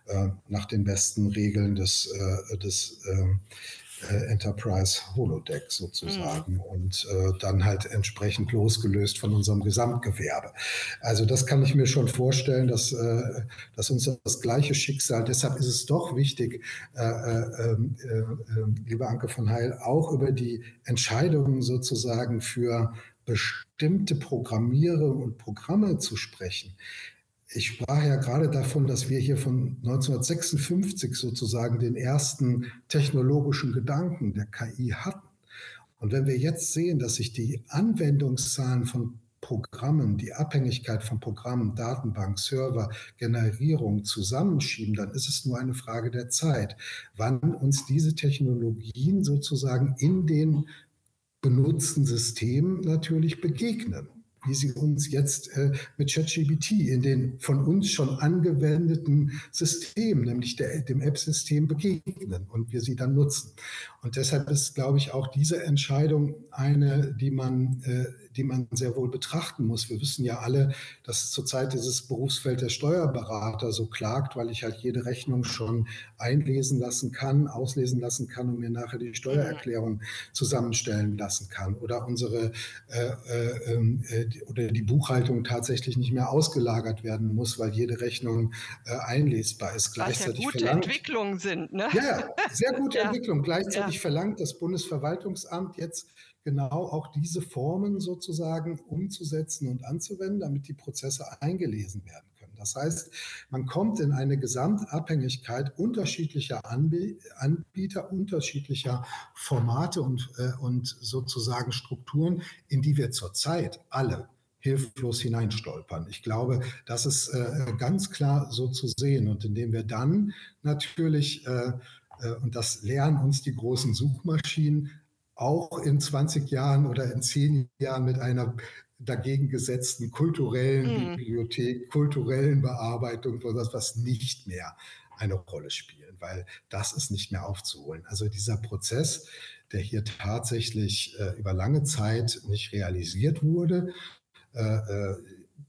[SPEAKER 3] äh, nach den besten Regeln des, äh, des ähm, äh, Enterprise Holodeck sozusagen mhm. und äh, dann halt entsprechend losgelöst von unserem Gesamtgewerbe. Also das kann ich mir schon vorstellen, dass, äh, dass uns das gleiche Schicksal, deshalb ist es doch wichtig, äh, äh, ähm, äh liebe Anke von Heil, auch über die Entscheidungen sozusagen für bestimmte Programmiere und Programme zu sprechen ich sprach ja gerade davon, dass wir hier von 1956 sozusagen den ersten technologischen Gedanken der KI hatten. Und wenn wir jetzt sehen, dass sich die Anwendungszahlen von Programmen, die Abhängigkeit von Programmen, Datenbank, Server, Generierung zusammenschieben, dann ist es nur eine Frage der Zeit, wann uns diese Technologien sozusagen in den benutzten Systemen natürlich begegnen wie sie uns jetzt äh, mit ChatGPT in den von uns schon angewendeten Systemen, nämlich der, dem App-System begegnen und wir sie dann nutzen. Und deshalb ist, glaube ich, auch diese Entscheidung eine, die man äh, die man sehr wohl betrachten muss. Wir wissen ja alle, dass zurzeit dieses Berufsfeld der Steuerberater so klagt, weil ich halt jede Rechnung schon einlesen lassen kann, auslesen lassen kann und mir nachher die Steuererklärung zusammenstellen lassen kann. Oder unsere äh, äh, ähm, äh, oder die Buchhaltung tatsächlich nicht mehr ausgelagert werden muss, weil jede Rechnung äh, einlesbar ist.
[SPEAKER 1] Gleichzeitig Was ja gute verlangt, Entwicklungen sind. Ne?
[SPEAKER 3] Ja, sehr gute ja. Entwicklung. Gleichzeitig ja. verlangt das Bundesverwaltungsamt jetzt genau auch diese Formen sozusagen umzusetzen und anzuwenden, damit die Prozesse eingelesen werden können. Das heißt, man kommt in eine Gesamtabhängigkeit unterschiedlicher Anbieter, unterschiedlicher Formate und, äh, und sozusagen Strukturen, in die wir zurzeit alle hilflos hineinstolpern. Ich glaube, das ist äh, ganz klar so zu sehen und indem wir dann natürlich, äh, äh und das lernen uns die großen Suchmaschinen, auch in 20 Jahren oder in 10 Jahren mit einer dagegen gesetzten kulturellen mhm. Bibliothek, kulturellen Bearbeitung, das was nicht mehr eine Rolle spielen, weil das ist nicht mehr aufzuholen. Also dieser Prozess, der hier tatsächlich äh, über lange Zeit nicht realisiert wurde, äh, äh,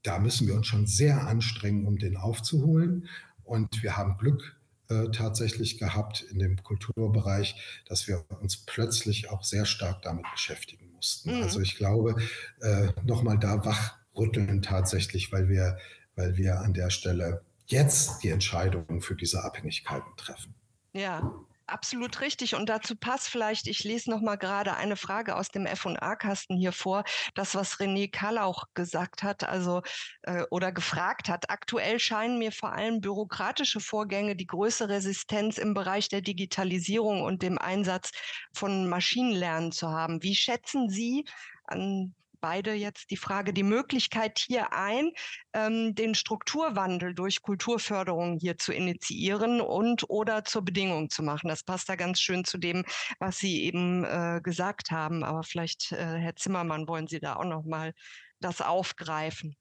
[SPEAKER 3] da müssen wir uns schon sehr anstrengen, um den aufzuholen. Und wir haben Glück, äh, tatsächlich gehabt in dem Kulturbereich, dass wir uns plötzlich auch sehr stark damit beschäftigen mussten. Mhm. Also ich glaube, äh, nochmal da wachrütteln tatsächlich, weil wir, weil wir an der Stelle jetzt die Entscheidungen für diese Abhängigkeiten treffen.
[SPEAKER 1] Ja, Absolut richtig. Und dazu passt vielleicht, ich lese noch mal gerade eine Frage aus dem F&A-Kasten hier vor, das, was René Kallauch gesagt hat, also äh, oder gefragt hat. Aktuell scheinen mir vor allem bürokratische Vorgänge die größte Resistenz im Bereich der Digitalisierung und dem Einsatz von Maschinenlernen zu haben. Wie schätzen Sie an beide jetzt die Frage, die Möglichkeit hier ein, ähm, den Strukturwandel durch Kulturförderung hier zu initiieren und oder zur Bedingung zu machen. Das passt da ganz schön zu dem, was Sie eben äh, gesagt haben. Aber vielleicht, äh, Herr Zimmermann, wollen Sie da auch noch mal das aufgreifen?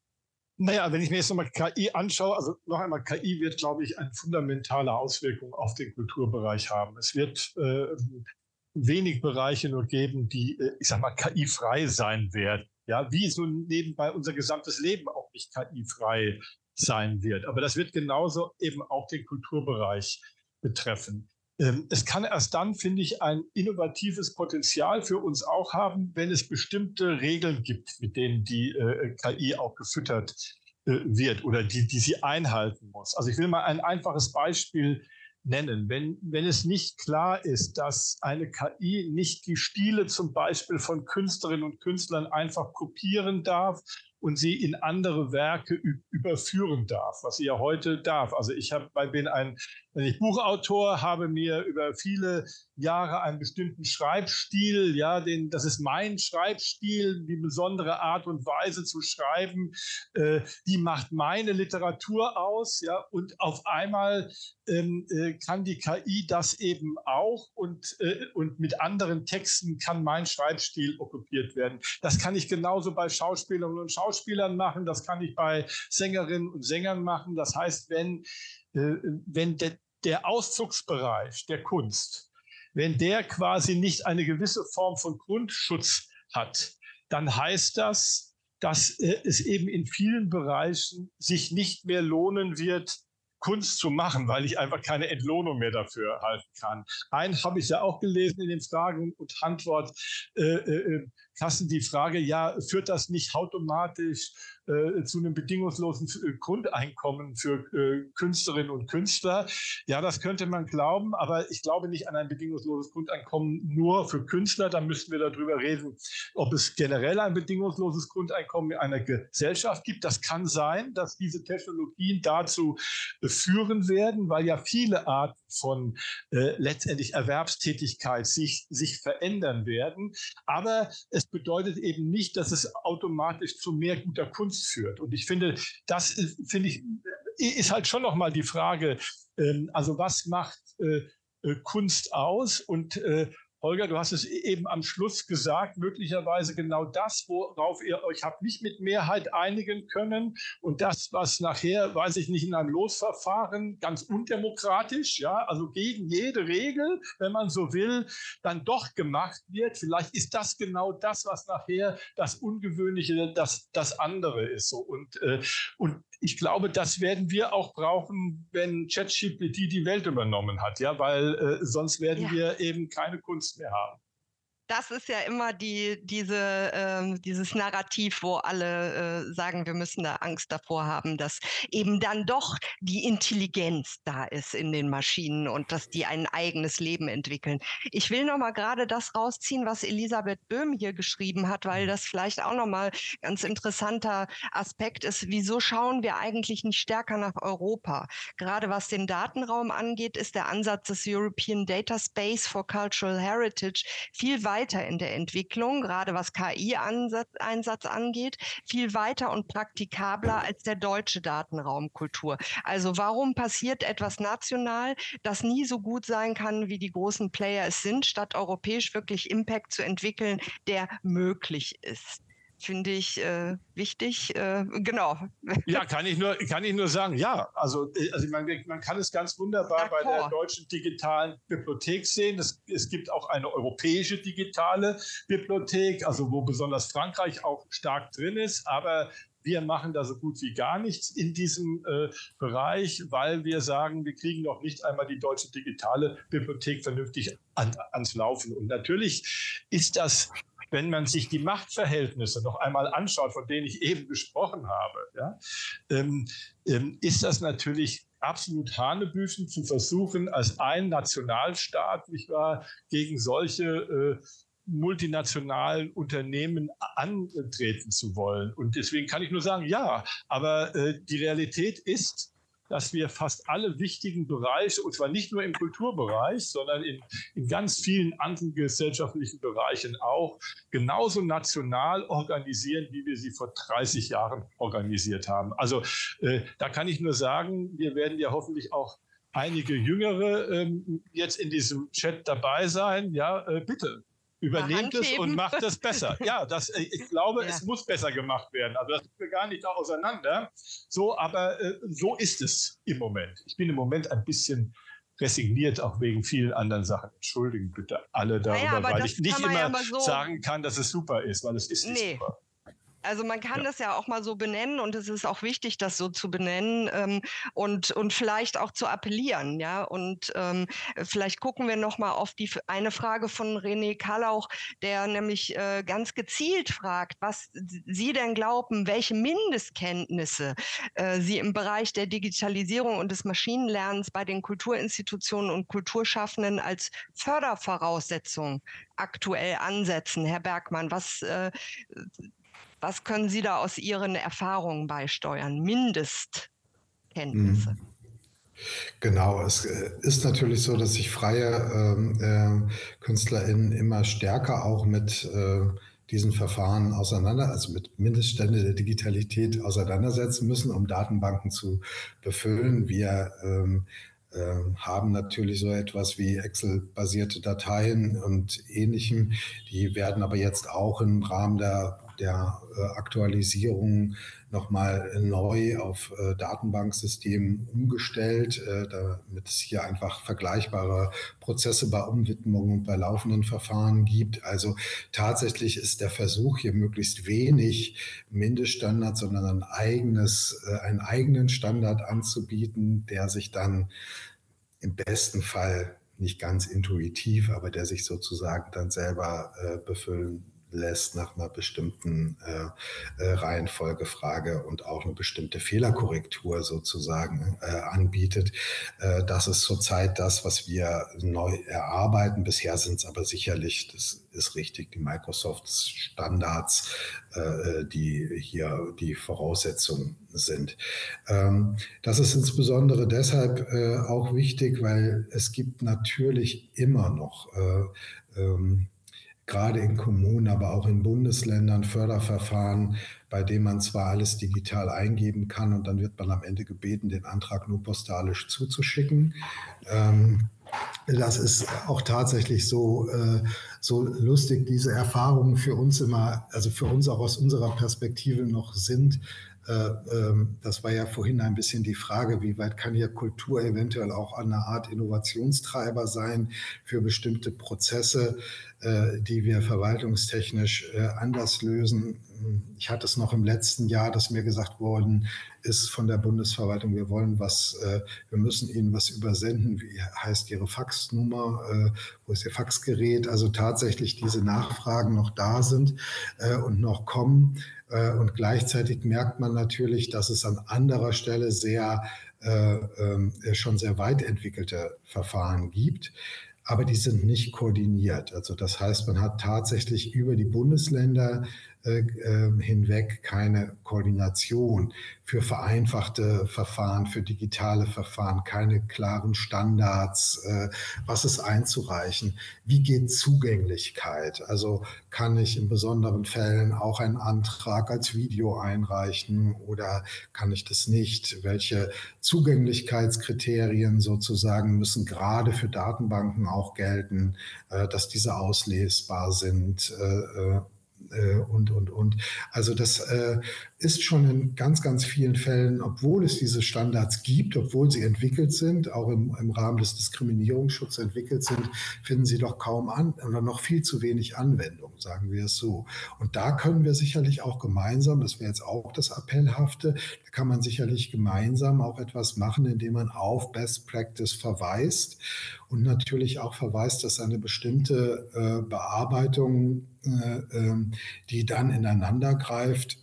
[SPEAKER 2] Naja, wenn ich mir jetzt nochmal KI anschaue, also noch einmal, KI wird, glaube ich, eine fundamentale Auswirkung auf den Kulturbereich haben. Es wird äh, wenig Bereiche nur geben, die, äh, ich sag mal, KI-frei sein werden. Ja, wie so nebenbei unser gesamtes Leben auch nicht KI-frei sein wird. Aber das wird genauso eben auch den Kulturbereich betreffen. Ähm, es kann erst dann, finde ich, ein innovatives Potenzial für uns auch haben, wenn es bestimmte Regeln gibt, mit denen die äh, KI auch gefüttert äh, wird oder die, die sie einhalten muss. Also ich will mal ein einfaches Beispiel nennen. Wenn, wenn es nicht klar ist, dass eine KI nicht die Stile zum Beispiel von Künstlerinnen und Künstlern einfach kopieren darf und sie in andere Werke überführen darf, was sie ja heute darf. Also ich habe, bin ein, wenn ich Buchautor, habe mir über viele Jahre einen bestimmten Schreibstil, ja, den, das ist mein Schreibstil, die besondere Art und Weise zu schreiben, äh, die macht meine Literatur aus, ja, und auf einmal ähm, äh, kann die KI das eben auch und, äh, und mit anderen Texten kann mein Schreibstil okkupiert werden. Das kann ich genauso bei Schauspielern und Schauspielern machen, das kann ich bei Sängerinnen und Sängern machen. Das heißt, wenn, wenn de, der Auszugsbereich der Kunst, wenn der quasi nicht eine gewisse Form von Grundschutz hat, dann heißt das, dass äh, es eben in vielen Bereichen sich nicht mehr lohnen wird, Kunst zu machen, weil ich einfach keine Entlohnung mehr dafür halten kann. Einen habe ich ja auch gelesen in den Fragen und Antwort äh, äh, Kassen die Frage, ja, führt das nicht automatisch äh, zu einem bedingungslosen äh, Grundeinkommen für äh, Künstlerinnen und Künstler. Ja, das könnte man glauben, aber ich glaube nicht an ein bedingungsloses Grundeinkommen nur für Künstler. Da müssten wir darüber reden, ob es generell ein bedingungsloses Grundeinkommen in einer Gesellschaft gibt. Das kann sein, dass diese Technologien dazu äh, führen werden, weil ja viele Arten von äh, letztendlich Erwerbstätigkeit sich, sich verändern werden. Aber es bedeutet eben nicht, dass es automatisch zu mehr guter Kunst Kunst führt. Und ich finde, das finde ich, ist halt schon nochmal die Frage, ähm, also was macht äh, äh, Kunst aus? Und äh, Holger, du hast es e-, eben am Schluss gesagt, möglicherweise genau das, worauf ihr euch habt nicht mit Mehrheit einigen können und das, was nachher, weiß ich nicht, in einem Losverfahren ganz undemokratisch, ja, also gegen jede Regel, wenn man so will, dann doch gemacht wird. Vielleicht ist das genau das, was nachher das Ungewöhnliche, das, das andere ist. So. Und, äh, und ich glaube, das werden wir auch brauchen, wenn ChatGPT die Welt übernommen hat, ja, weil äh, sonst werden ja. wir eben keine Kunst mehr haben.
[SPEAKER 1] Das ist ja immer die, diese, ähm, dieses Narrativ, wo alle äh, sagen, wir müssen da Angst davor haben, dass eben dann doch die Intelligenz da ist in den Maschinen und dass die ein eigenes Leben entwickeln. Ich will noch mal gerade das rausziehen, was Elisabeth Böhm hier geschrieben hat, weil das vielleicht auch noch mal ganz interessanter Aspekt ist. Wieso schauen wir eigentlich nicht stärker nach Europa? Gerade was den Datenraum angeht, ist der Ansatz des European Data Space for Cultural Heritage viel weiter in der Entwicklung, gerade was KI-Einsatz angeht, viel weiter und praktikabler als der deutsche Datenraumkultur. Also warum passiert etwas national, das nie so gut sein kann, wie die großen Player es sind, statt europäisch wirklich Impact zu entwickeln, der möglich ist? Finde ich äh, wichtig. Äh, genau.
[SPEAKER 2] Ja, kann ich nur, kann ich nur sagen, ja. Also, äh, also man, man kann es ganz wunderbar bei der deutschen digitalen Bibliothek sehen. Es, es gibt auch eine europäische digitale Bibliothek, also wo besonders Frankreich auch stark drin ist. Aber wir machen da so gut wie gar nichts in diesem äh, Bereich, weil wir sagen, wir kriegen noch nicht einmal die deutsche digitale Bibliothek vernünftig an, ans Laufen. Und natürlich ist das wenn man sich die Machtverhältnisse noch einmal anschaut, von denen ich eben gesprochen habe, ja, ähm, ähm, ist das natürlich absolut Hanebüchen zu versuchen, als ein Nationalstaat, nicht wahr, gegen solche äh, multinationalen Unternehmen antreten zu wollen. Und deswegen kann ich nur sagen, ja, aber äh, die Realität ist, dass wir fast alle wichtigen Bereiche, und zwar nicht nur im Kulturbereich, sondern in, in ganz vielen anderen gesellschaftlichen Bereichen auch, genauso national organisieren, wie wir sie vor 30 Jahren organisiert haben. Also äh, da kann ich nur sagen, wir werden ja hoffentlich auch einige Jüngere ähm, jetzt in diesem Chat dabei sein. Ja, äh, bitte Übernehmt es und macht es besser. Ja, das, äh, ich glaube, ja. es muss besser gemacht werden. Also das sind wir gar nicht auseinander. So, aber äh, so ist es im Moment. Ich bin im Moment ein bisschen resigniert, auch wegen vielen anderen Sachen. Entschuldigen bitte alle darüber, naja, weil ich nicht immer ja so sagen kann, dass es super ist, weil es ist nicht nee. super.
[SPEAKER 1] Also man kann ja. das ja auch mal so benennen und es ist auch wichtig, das so zu benennen ähm, und, und vielleicht auch zu appellieren, ja. Und ähm, vielleicht gucken wir nochmal auf die eine Frage von René Kallauch, der nämlich äh, ganz gezielt fragt, was Sie denn glauben, welche Mindestkenntnisse äh, Sie im Bereich der Digitalisierung und des Maschinenlernens bei den Kulturinstitutionen und Kulturschaffenden als Fördervoraussetzung aktuell ansetzen. Herr Bergmann, was äh, was können Sie da aus Ihren Erfahrungen beisteuern? Mindestkenntnisse. Mhm.
[SPEAKER 3] Genau, es äh, ist natürlich so, dass sich freie ähm, äh, KünstlerInnen immer stärker auch mit äh, diesen Verfahren auseinander, also mit Mindeststände der Digitalität auseinandersetzen müssen, um Datenbanken zu befüllen. Wir ähm, äh, haben natürlich so etwas wie Excel-basierte Dateien und ähnlichem. Die werden aber jetzt auch im Rahmen der der äh, Aktualisierung nochmal neu auf äh, Datenbanksystemen umgestellt, äh, damit es hier einfach vergleichbare Prozesse bei Umwidmung und bei laufenden Verfahren gibt. Also tatsächlich ist der Versuch hier möglichst wenig Mindeststandards, sondern ein eigenes, einen eigenen Standard anzubieten, der sich dann im besten Fall nicht ganz intuitiv, aber der sich sozusagen dann selber äh, befüllen lässt nach einer bestimmten äh, äh, Reihenfolgefrage und auch eine bestimmte Fehlerkorrektur sozusagen äh, anbietet. Äh, das ist zurzeit das, was wir neu erarbeiten. Bisher sind es aber sicherlich, das ist richtig, die Microsoft-Standards, äh, die hier die Voraussetzungen sind. Ähm, das ist insbesondere deshalb auch wichtig, weil es gibt natürlich immer noch ähm, gerade in Kommunen, aber auch in Bundesländern Förderverfahren, bei denen man zwar alles digital eingeben kann und dann wird man am Ende gebeten, den Antrag nur postalisch zuzuschicken. Ähm, das ist auch tatsächlich so, äh, so lustig, diese Erfahrungen für uns immer, also für uns auch aus unserer Perspektive noch sind. Äh, ähm, das war ja vorhin ein bisschen die Frage, wie weit kann hier Kultur eventuell auch eine Art Innovationstreiber sein für bestimmte Prozesse, äh, die wir verwaltungstechnisch äh, anders lösen. Ich hatte es noch im letzten Jahr, dass mir gesagt worden ist von der Bundesverwaltung, wir wollen was, wir müssen Ihnen was übersenden. Wie heißt Ihre Faxnummer? Wo ist Ihr Faxgerät? Also tatsächlich diese Nachfragen noch da sind und noch kommen. Äh, und gleichzeitig merkt man natürlich, dass es an anderer Stelle sehr, äh, äh, schon sehr weit entwickelte Verfahren gibt aber die sind nicht koordiniert. Also das heißt, man hat tatsächlich über die Bundesländer äh, ähm, hinweg keine Koordination für vereinfachte Verfahren, für digitale Verfahren, keine klaren Standards, äh, was ist einzureichen, wie geht Zugänglichkeit, also kann ich in besonderen Fällen auch einen Antrag als Video einreichen oder kann ich das nicht, welche Zugänglichkeitskriterien sozusagen müssen gerade für Datenbanken auch gelten, äh, dass diese auslesbar sind äh, und, und, und. Also das äh, ist schon in ganz, ganz vielen Fällen, obwohl es diese Standards gibt, obwohl sie entwickelt sind, auch im, im Rahmen des Diskriminierungsschutzes entwickelt sind, finden sie doch kaum an oder noch viel zu wenig Anwendung, sagen wir es so. Und da können wir sicherlich auch gemeinsam, das wäre jetzt auch das Appellhafte, da kann man sicherlich gemeinsam auch etwas machen, indem man auf Best Practice verweist und natürlich auch verweist, dass eine bestimmte äh, Bearbeitung, äh, äh, die dann ineinander greift,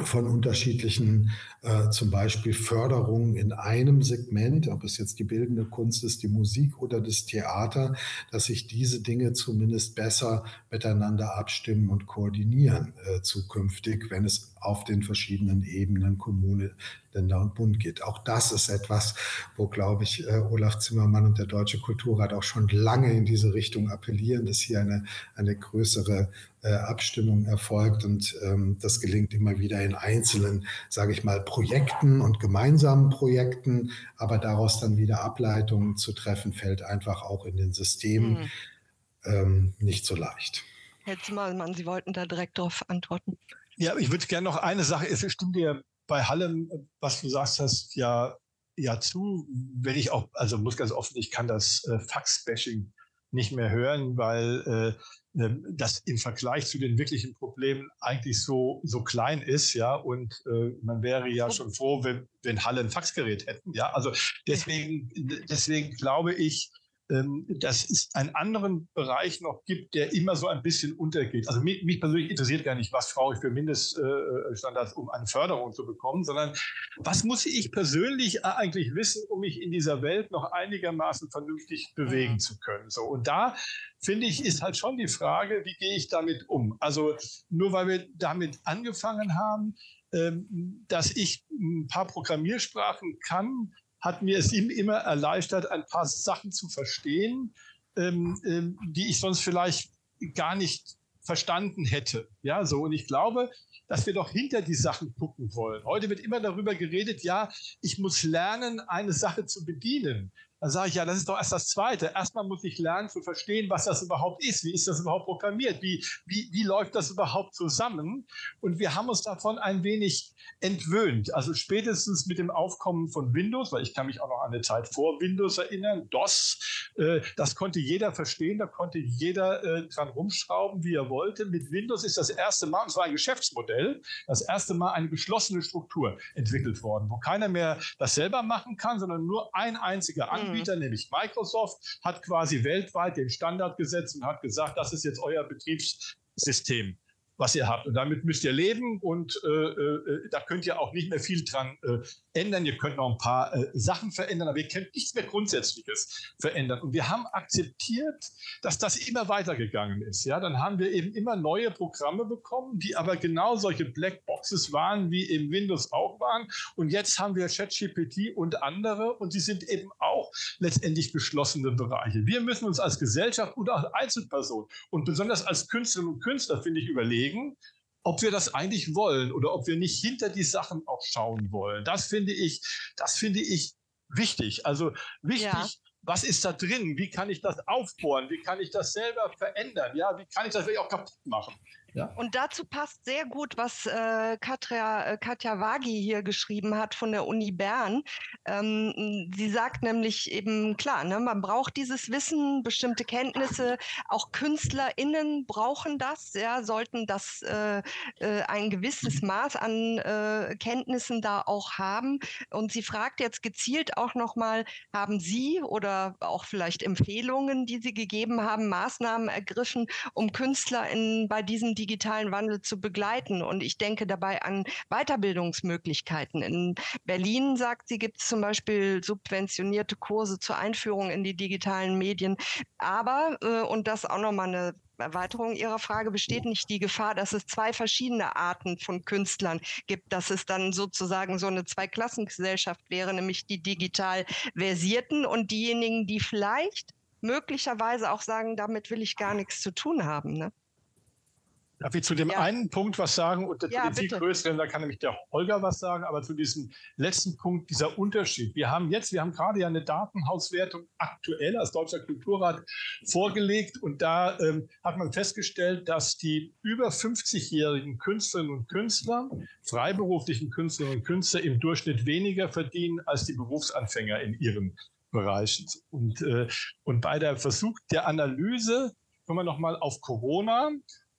[SPEAKER 3] von unterschiedlichen, äh, zum Beispiel Förderungen in einem Segment, ob es jetzt die bildende Kunst ist, die Musik oder das Theater, dass sich diese Dinge zumindest besser miteinander abstimmen und koordinieren äh, zukünftig, wenn es auf den verschiedenen Ebenen Kommune, Länder und Bund geht. Auch das ist etwas, wo, glaube ich, äh, Olaf Zimmermann und der Deutsche Kulturrat auch schon lange in diese Richtung appellieren, dass hier eine, eine größere Abstimmung erfolgt. Und ähm, das gelingt immer wieder in einzelnen, sage ich mal, Projekten und gemeinsamen Projekten. Aber daraus dann wieder Ableitungen zu treffen, fällt einfach auch in den Systemen mhm. ähm, nicht so leicht.
[SPEAKER 1] Herr Zimmermann, Sie wollten da direkt darauf antworten.
[SPEAKER 2] Ja, ich würde gerne noch eine Sache, es stimmt dir bei Hallem, was du sagst hast, ja, ja zu, wenn ich auch, also muss ganz offen, ich kann das äh, Fax-Bashing nicht mehr hören, weil äh, äh, das im Vergleich zu den wirklichen Problemen eigentlich so, so klein ist, ja, und äh, man wäre ja schon froh, wenn, wenn Halle ein Faxgerät hätten, ja, also deswegen, deswegen glaube ich, ähm, dass es einen anderen Bereich noch gibt, der immer so ein bisschen untergeht. Also mich, mich persönlich interessiert gar nicht, was brauche ich für Mindeststandards, um eine Förderung zu bekommen, sondern was muss ich persönlich eigentlich wissen, um mich in dieser Welt noch einigermaßen vernünftig bewegen mhm. zu können. So und da finde ich, ist halt schon die Frage, wie gehe ich damit um? Also nur weil wir damit angefangen haben, ähm, dass ich ein paar Programmiersprachen kann, hat mir es ihm immer erleichtert, ein paar Sachen zu verstehen, ähm, ähm, die ich sonst vielleicht gar nicht verstanden hätte. Ja, so. Und ich glaube, dass wir doch hinter die Sachen gucken wollen. Heute wird immer darüber geredet, ja, ich muss lernen, eine Sache zu bedienen. Dann sage ich, ja, das ist doch erst das Zweite. Erstmal muss ich lernen zu verstehen, was das überhaupt ist. Wie ist das überhaupt programmiert? Wie, wie, wie läuft das überhaupt zusammen? Und wir haben uns davon ein wenig entwöhnt. Also spätestens mit dem Aufkommen von Windows, weil ich kann mich auch noch an eine Zeit vor Windows erinnern, DOS, äh, das konnte jeder verstehen, da konnte jeder äh, dran rumschrauben, wie er wollte. Mit Windows ist das erste Mal, und zwar ein Geschäftsmodell, das erste Mal eine geschlossene Struktur entwickelt worden, wo keiner mehr das selber machen kann, sondern nur ein einziger Anbieter Anbieter, mhm. nämlich Microsoft, hat quasi weltweit den Standard gesetzt und hat gesagt, das ist jetzt euer Betriebssystem was ihr habt. Und damit müsst ihr leben und äh, äh, da könnt ihr auch nicht mehr viel dran äh, ändern. Ihr könnt noch ein paar äh, Sachen verändern, aber ihr könnt nichts mehr Grundsätzliches verändern. Und wir haben akzeptiert, dass das immer weitergegangen ist. Ja, dann haben wir eben immer neue Programme bekommen, die aber genau solche Blackboxes waren, wie im Windows auch waren. Und jetzt haben wir ChatGPT und andere und die sind eben auch letztendlich geschlossene Bereiche. Wir müssen uns als Gesellschaft und als Einzelperson und besonders als Künstlerinnen und Künstler, finde ich, überlegen, überlegen, ob wir das eigentlich wollen oder ob wir nicht hinter die Sachen auch schauen wollen. Das finde ich, das finde ich wichtig. Also wichtig, ja. was ist da drin? Wie kann ich das aufbohren? Wie kann ich das selber verändern? Ja, wie kann ich das vielleicht auch kaputt machen?
[SPEAKER 1] Ja. Und dazu passt sehr gut, was äh, Katja, äh, Katja Wagi hier geschrieben hat von der Uni Bern. Ähm, sie sagt nämlich eben, klar, ne, man braucht dieses Wissen, bestimmte Kenntnisse. Auch KünstlerInnen brauchen das, ja, sollten das äh, äh, ein gewisses Maß an äh, Kenntnissen da auch haben. Und sie fragt jetzt gezielt auch nochmal, haben Sie oder auch vielleicht Empfehlungen, die Sie gegeben haben, Maßnahmen ergriffen, um KünstlerInnen bei diesen digitalen Wandel zu begleiten. Und ich denke dabei an Weiterbildungsmöglichkeiten. In Berlin, sagt sie, gibt es zum Beispiel subventionierte Kurse zur Einführung in die digitalen Medien. Aber, äh, und das auch nochmal eine Erweiterung Ihrer Frage besteht nicht die Gefahr, dass es zwei verschiedene Arten von Künstlern gibt, dass es dann sozusagen so eine Zweiklassengesellschaft wäre, nämlich die digital versierten und diejenigen, die vielleicht möglicherweise auch sagen, damit will ich gar nichts zu tun haben. Ne?
[SPEAKER 2] Darf ich zu dem ja. einen Punkt was sagen und ja, zu den viel größeren, da kann nämlich der Holger was sagen, aber zu diesem letzten Punkt, dieser Unterschied. Wir haben jetzt, wir haben gerade ja eine Datenhauswertung aktuell als Deutscher Kulturrat vorgelegt und da ähm, hat man festgestellt, dass die über 50-jährigen Künstlerinnen und Künstler, freiberuflichen Künstlerinnen und Künstler im Durchschnitt weniger verdienen als die Berufsanfänger in ihren Bereichen. Und, äh, und bei der Versuch der Analyse kommen wir nochmal auf Corona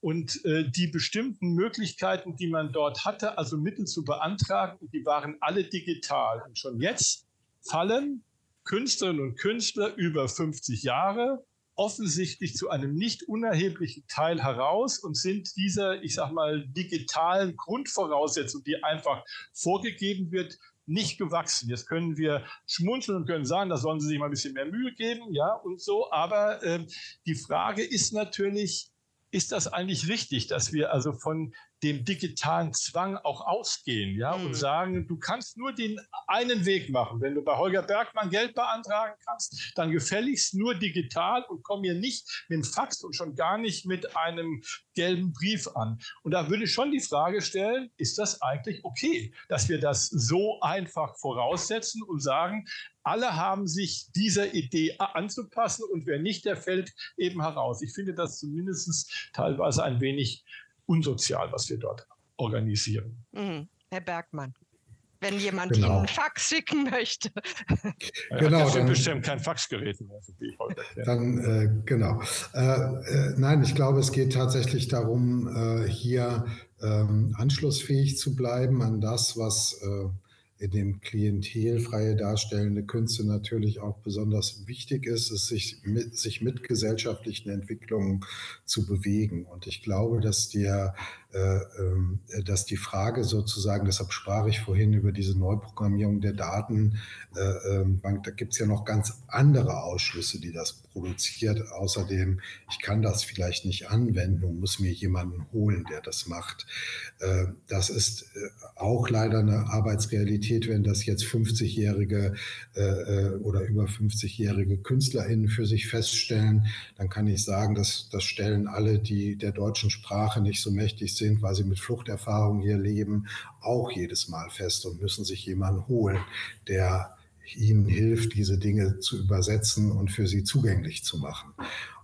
[SPEAKER 2] und äh, die bestimmten Möglichkeiten, die man dort hatte, also Mittel zu beantragen, die waren alle digital. Und schon jetzt fallen Künstlerinnen und Künstler über 50 Jahre offensichtlich zu einem nicht unerheblichen Teil heraus und sind dieser, ich sag mal, digitalen Grundvoraussetzung, die einfach vorgegeben wird, nicht gewachsen. Jetzt können wir schmunzeln und können sagen, da sollen sie sich mal ein bisschen mehr Mühe geben, ja, und so. Aber äh, die Frage ist natürlich, ist das eigentlich richtig, dass wir also von dem digitalen Zwang auch ausgehen, ja, mhm. und sagen, du kannst nur den einen Weg machen. Wenn du bei Holger Bergmann Geld beantragen kannst, dann gefälligst nur digital und komm mir nicht mit dem Fax und schon gar nicht mit einem gelben Brief an. Und da würde ich schon die Frage stellen, ist das eigentlich okay, dass wir das so einfach voraussetzen und sagen, alle haben sich dieser Idee anzupassen und wer nicht, der fällt eben heraus. Ich finde das zumindest teilweise ein wenig unsozial, was wir dort organisieren.
[SPEAKER 1] Mhm. Herr Bergmann wenn jemand genau. Ihnen einen Fax schicken möchte.
[SPEAKER 2] Ja, genau. Das sind bestimmt kein Faxgerät mehr, so wie ich heute
[SPEAKER 3] Dann, äh, genau. Äh, äh, nein, ich glaube, es geht tatsächlich darum, äh, hier ähm, anschlussfähig zu bleiben an das, was äh, in dem klientelfreie darstellende Künste natürlich auch besonders wichtig ist, es sich mit, sich mit gesellschaftlichen Entwicklungen zu bewegen. Und ich glaube, dass der dass die Frage sozusagen, deshalb sprach ich vorhin über diese Neuprogrammierung der Datenbank, äh, ähm, da gibt es ja noch ganz andere Ausschlüsse, die das produziert. Außerdem, ich kann das vielleicht nicht anwenden und muss mir jemanden holen, der das macht. Äh, das ist auch leider eine Arbeitsrealität, wenn das jetzt 50-jährige oder über 50-jährige KünstlerInnen für sich feststellen, dann kann ich sagen, dass das stellen alle, die der deutschen Sprache nicht so mächtig sind, sind, weil sie mit Fluchterfahrung hier leben, auch jedes Mal fest und müssen sich jemanden holen, der ihnen hilft, diese Dinge zu übersetzen und für sie zugänglich zu machen.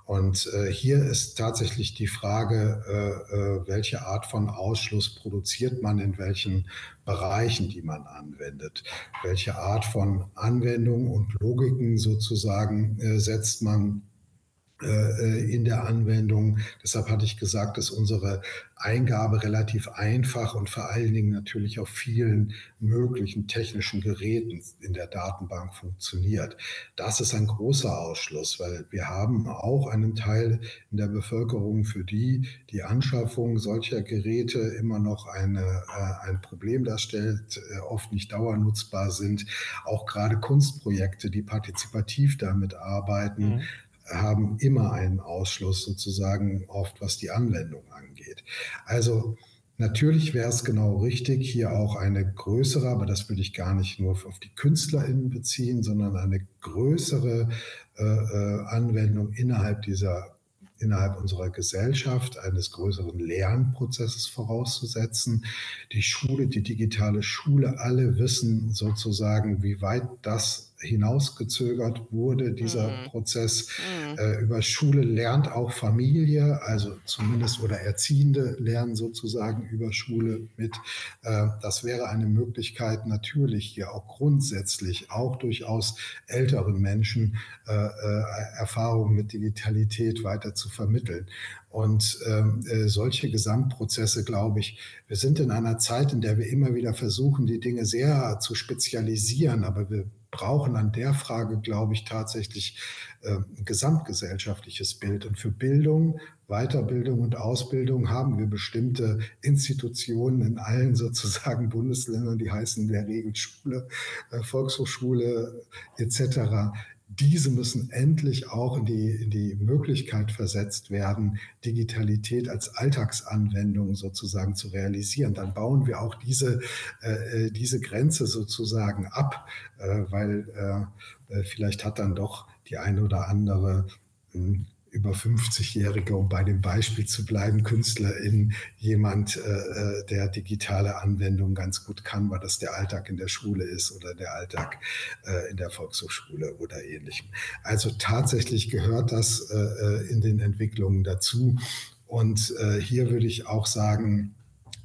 [SPEAKER 3] Und äh, hier ist tatsächlich die Frage, äh, äh, welche Art von Ausschluss produziert man in welchen Bereichen, die man anwendet. Welche Art von Anwendung und Logiken sozusagen äh, setzt man in der Anwendung. Deshalb hatte ich gesagt, dass unsere Eingabe relativ einfach und vor allen Dingen natürlich auf vielen möglichen technischen Geräten in der Datenbank funktioniert. Das ist ein großer Ausschluss, weil wir haben auch einen Teil in der Bevölkerung, für die die Anschaffung solcher Geräte immer noch eine, äh, ein Problem darstellt, äh, oft nicht dauernutzbar sind. Auch gerade Kunstprojekte, die partizipativ damit arbeiten, mhm haben immer einen Ausschluss sozusagen oft, was die Anwendung angeht. Also natürlich wäre es genau richtig, hier auch eine größere, aber das würde ich gar nicht nur auf die KünstlerInnen beziehen, sondern eine größere äh, äh Anwendung innerhalb dieser innerhalb unserer Gesellschaft eines größeren Lernprozesses vorauszusetzen. Die Schule, die digitale Schule, alle wissen sozusagen, wie weit das hinausgezögert wurde, dieser mhm. Prozess. Mhm. Äh, über Schule lernt auch Familie, also zumindest oder Erziehende lernen sozusagen über Schule mit. Äh, das wäre eine Möglichkeit, natürlich hier auch grundsätzlich, auch durchaus älteren Menschen äh, äh Erfahrungen mit Digitalität weiter zu vermitteln. Und ähm, äh, solche Gesamtprozesse, glaube ich, wir sind in einer Zeit, in der wir immer wieder versuchen, die Dinge sehr zu spezialisieren, aber wir brauchen an der Frage, glaube ich, tatsächlich äh, ein gesamtgesellschaftliches Bild. Und für Bildung, Weiterbildung und Ausbildung haben wir bestimmte Institutionen in allen sozusagen Bundesländern, die heißen in der Regel Schule, äh, Volkshochschule etc diese müssen endlich auch in die, in die Möglichkeit versetzt werden, Digitalität als Alltagsanwendung sozusagen zu realisieren. Dann bauen wir auch diese, äh, äh diese Grenze sozusagen ab, äh, weil äh, äh, vielleicht hat dann doch die eine oder andere hm, über 50-Jährige, um bei dem Beispiel zu bleiben, Künstlerin, jemand, äh, äh, der digitale Anwendungen ganz gut kann, weil das der Alltag in der Schule ist oder der Alltag äh, in der Volkshochschule oder ähnlichem. Also tatsächlich gehört das äh, äh in den Entwicklungen dazu. Und äh, hier würde ich auch sagen,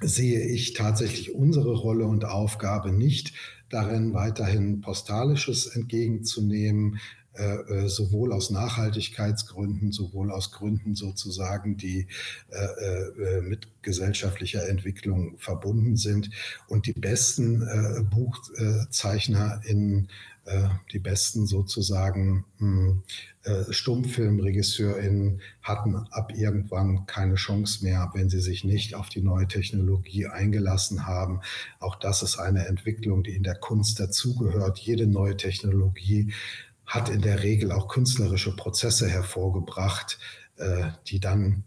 [SPEAKER 3] sehe ich tatsächlich unsere Rolle und Aufgabe nicht darin, weiterhin Postalisches entgegenzunehmen, äh, äh, sowohl aus Nachhaltigkeitsgründen, sowohl aus Gründen sozusagen, die äh, mit gesellschaftlicher Entwicklung verbunden sind. Und die besten BuchzeichnerInnen, die besten sozusagen hm, StummfilmregisseurInnen hatten ab irgendwann keine Chance mehr, wenn sie sich nicht auf die neue Technologie eingelassen haben. Auch das ist eine Entwicklung, die in der Kunst dazugehört. Jede neue Technologie hat in der Regel auch künstlerische Prozesse hervorgebracht, äh, die dann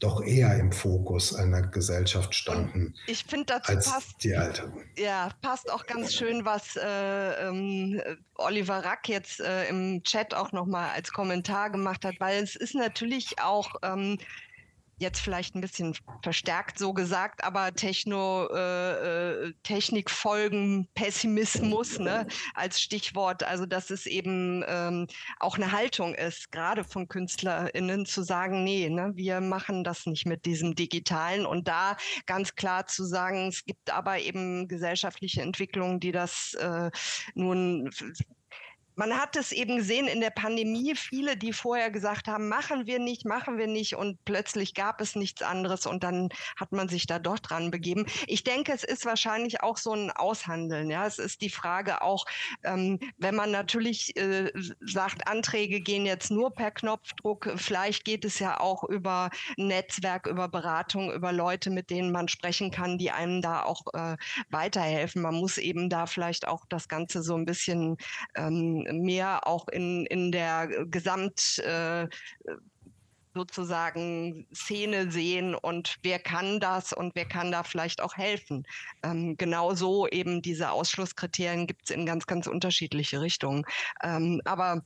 [SPEAKER 3] doch eher im Fokus einer Gesellschaft standen.
[SPEAKER 1] Ich finde dazu als passt die alte. Ja, passt auch ganz schön, was äh, ähm, Oliver Rack jetzt äh, im Chat auch nochmal als Kommentar gemacht hat, weil es ist natürlich auch ähm, jetzt vielleicht ein bisschen verstärkt so gesagt, aber Techno, äh, äh, Technikfolgen, Pessimismus ne, als Stichwort. Also dass es eben ähm, auch eine Haltung ist, gerade von KünstlerInnen zu sagen, nee, ne, wir machen das nicht mit diesem Digitalen und da ganz klar zu sagen, es gibt aber eben gesellschaftliche Entwicklungen, die das äh, nun man hat es eben gesehen in der Pandemie, viele, die vorher gesagt haben, machen wir nicht, machen wir nicht und plötzlich gab es nichts anderes und dann hat man sich da doch dran begeben. Ich denke, es ist wahrscheinlich auch so ein Aushandeln. Ja, es ist die Frage auch, ähm, wenn man natürlich äh, sagt, Anträge gehen jetzt nur per Knopfdruck, vielleicht geht es ja auch über Netzwerk, über Beratung, über Leute, mit denen man sprechen kann, die einem da auch äh, weiterhelfen. Man muss eben da vielleicht auch das Ganze so ein bisschen ähm, mehr auch in, in der Gesamt äh, sozusagen Szene sehen und wer kann das und wer kann da vielleicht auch helfen. Ähm, genauso eben diese Ausschlusskriterien gibt es in ganz, ganz unterschiedliche Richtungen. Ähm, aber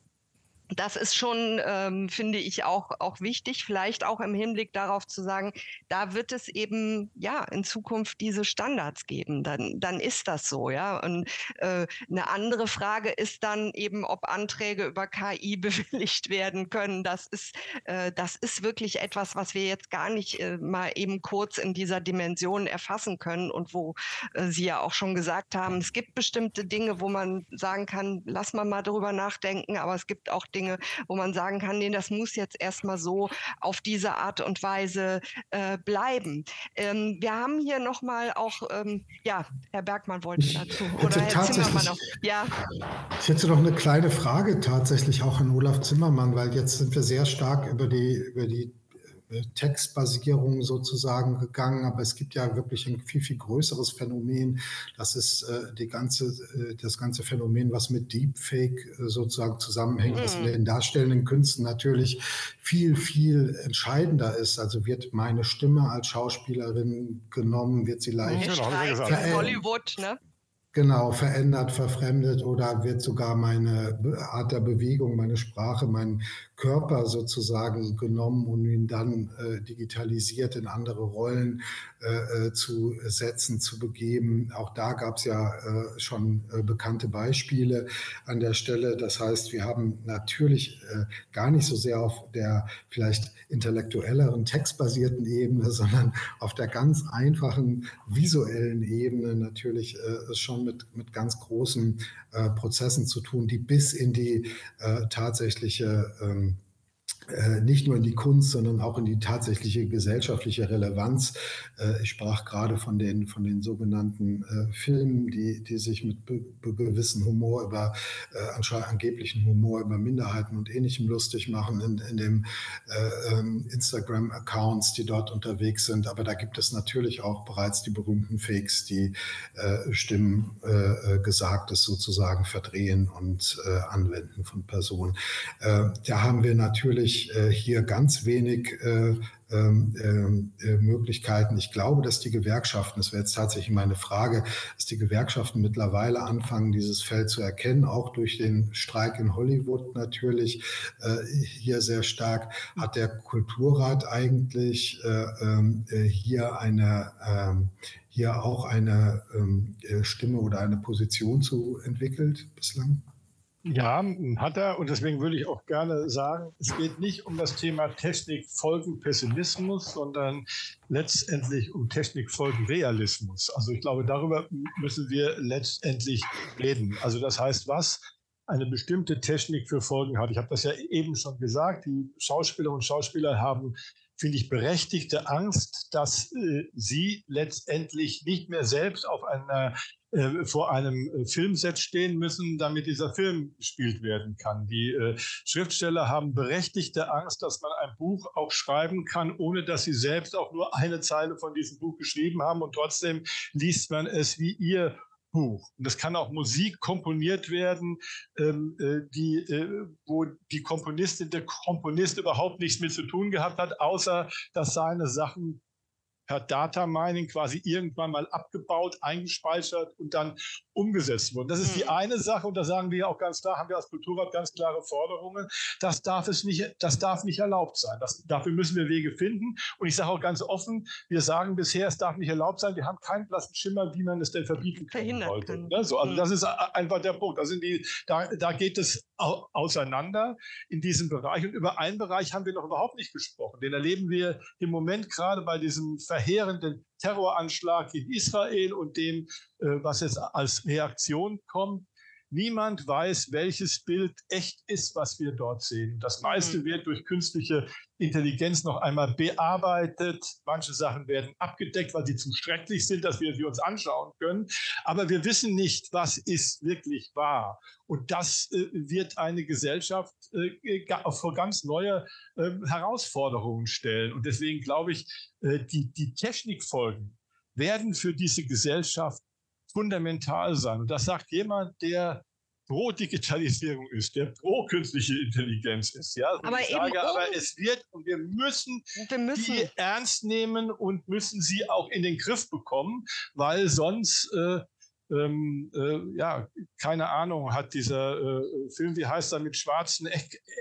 [SPEAKER 1] das ist schon, ähm, finde ich, auch, auch wichtig, vielleicht auch im Hinblick darauf zu sagen, da wird es eben ja in Zukunft diese Standards geben. Dann, dann ist das so, ja. Und äh, eine andere Frage ist dann eben, ob Anträge über KI bewilligt werden können. Das ist, äh, das ist wirklich etwas, was wir jetzt gar nicht äh, mal eben kurz in dieser Dimension erfassen können und wo äh, Sie ja auch schon gesagt haben, es gibt bestimmte Dinge, wo man sagen kann, lass mal mal drüber nachdenken, aber es gibt auch Dinge, Dinge, wo man sagen kann, nee, das muss jetzt erstmal so auf diese Art und Weise äh, bleiben. Ähm, wir haben hier nochmal auch, ähm, ja, Herr Bergmann wollte ich dazu.
[SPEAKER 3] Oder Herr Zimmermann noch. Ja. Ich hätte noch eine kleine Frage tatsächlich auch an Olaf Zimmermann, weil jetzt sind wir sehr stark über die, über die Textbasierung sozusagen gegangen, aber es gibt ja wirklich ein viel, viel größeres Phänomen. Das ist äh, die ganze, äh, das ganze Phänomen, was mit Deepfake äh, sozusagen zusammenhängt, mhm. was in den darstellenden Künsten natürlich viel, viel entscheidender ist. Also wird meine Stimme als Schauspielerin genommen, wird sie leicht
[SPEAKER 1] ja, Hollywood, ne?
[SPEAKER 3] Genau, verändert, verfremdet oder wird sogar meine Art der Bewegung, meine Sprache, mein Körper sozusagen genommen und ihn dann äh, digitalisiert in andere Rollen äh, äh zu setzen, zu begeben. Auch da gab es ja äh, schon äh, bekannte Beispiele an der Stelle. Das heißt, wir haben natürlich äh, gar nicht so sehr auf der vielleicht intellektuelleren, textbasierten Ebene, sondern auf der ganz einfachen visuellen Ebene natürlich schon mit, mit ganz großen Prozessen zu tun, die bis in die tatsächliche ähm, äh, nicht nur in die Kunst, sondern auch in die tatsächliche gesellschaftliche Relevanz. Äh, ich sprach gerade von den, von den sogenannten äh, Filmen, die, die sich mit gewissen Humor über angeblichen Humor über Minderheiten und Ähnlichem lustig machen in, in dem ähm, Instagram-Accounts, die dort unterwegs sind. Aber da gibt es natürlich auch bereits die berühmten Fakes, die Stimmen Gesagtes sozusagen verdrehen und anwenden von Personen. da haben wir natürlich äh, hier ganz wenig äh, ähm, äh, Möglichkeiten. Ich glaube, dass die Gewerkschaften, das wäre jetzt tatsächlich meine Frage, dass die Gewerkschaften mittlerweile anfangen, dieses Feld zu erkennen, auch durch den Streik in Hollywood natürlich hier sehr stark. Hat der Kulturrat eigentlich äh, ähm, äh, hier eine ähm, hier auch eine Stimme oder eine Position zu entwickelt bislang?
[SPEAKER 2] Ja, hat er. Und deswegen würde ich auch gerne sagen, es geht nicht um das Thema Technik-Folgen-Pessimismus, sondern letztendlich um Technik-Folgen-Realismus. Also ich glaube, darüber müssen wir letztendlich reden. Also das heißt, was eine bestimmte Technik für Folgen hat. Ich habe das ja eben schon gesagt. Die Schauspielerinnen und Schauspieler haben finde ich, berechtigte Angst, dass äh, sie letztendlich nicht mehr selbst auf einer äh, vor einem äh, Filmset stehen müssen, damit dieser Film gespielt werden kann. Die äh, Schriftsteller haben berechtigte Angst, dass man ein Buch auch schreiben kann, ohne dass sie selbst auch nur eine Zeile von diesem Buch geschrieben haben und trotzdem liest man es wie ihr Buch. Und es kann auch Musik komponiert werden, ähm, äh, die, äh, wo die Komponistin, der Komponist überhaupt nichts mit zu tun gehabt hat, außer dass seine Sachen per Data Mining quasi irgendwann mal abgebaut, eingespeichert und dann umgesetzt wurden. Das ist die mhm. eine Sache und da sagen wir auch ganz klar, haben wir als Kulturrat ganz klare Forderungen. Das darf es nicht, das darf nicht erlaubt sein. Das, dafür müssen wir Wege finden. Und ich sage auch ganz offen, wir sagen bisher, es darf nicht erlaubt sein. Wir haben keinen blassen Schimmer, wie man es denn verbieten können sollte. Ne? So, also mhm. das ist einfach der Punkt. Da, sind die, da, da geht es auseinander in diesem Bereich. Und über einen Bereich haben wir noch überhaupt nicht gesprochen. Den erleben wir im Moment gerade bei diesem Ver verheerenden Terroranschlag in Israel und dem, äh, was jetzt als Reaktion kommt. Niemand weiß, welches Bild echt ist, was wir dort sehen. Das meiste mhm. wird durch künstliche Intelligenz noch einmal bearbeitet. Manche Sachen werden abgedeckt, weil sie zu schrecklich sind, dass wir sie uns anschauen können. Aber wir wissen nicht, was ist wirklich wahr. Und das äh, wird eine Gesellschaft äh, vor ganz neue äh, Herausforderungen stellen. Und deswegen glaube ich, äh, die, die Technikfolgen werden für diese Gesellschaft fundamental sein. Und das sagt jemand, der pro Digitalisierung ist, der pro künstliche Intelligenz ist. Ja, also aber, ich sage, aber es wird und wir müssen, wir müssen die ernst nehmen und müssen sie auch in den Griff bekommen, weil sonst äh, ähm, äh, ja, keine Ahnung, hat dieser äh, Film, wie heißt er mit schwarzen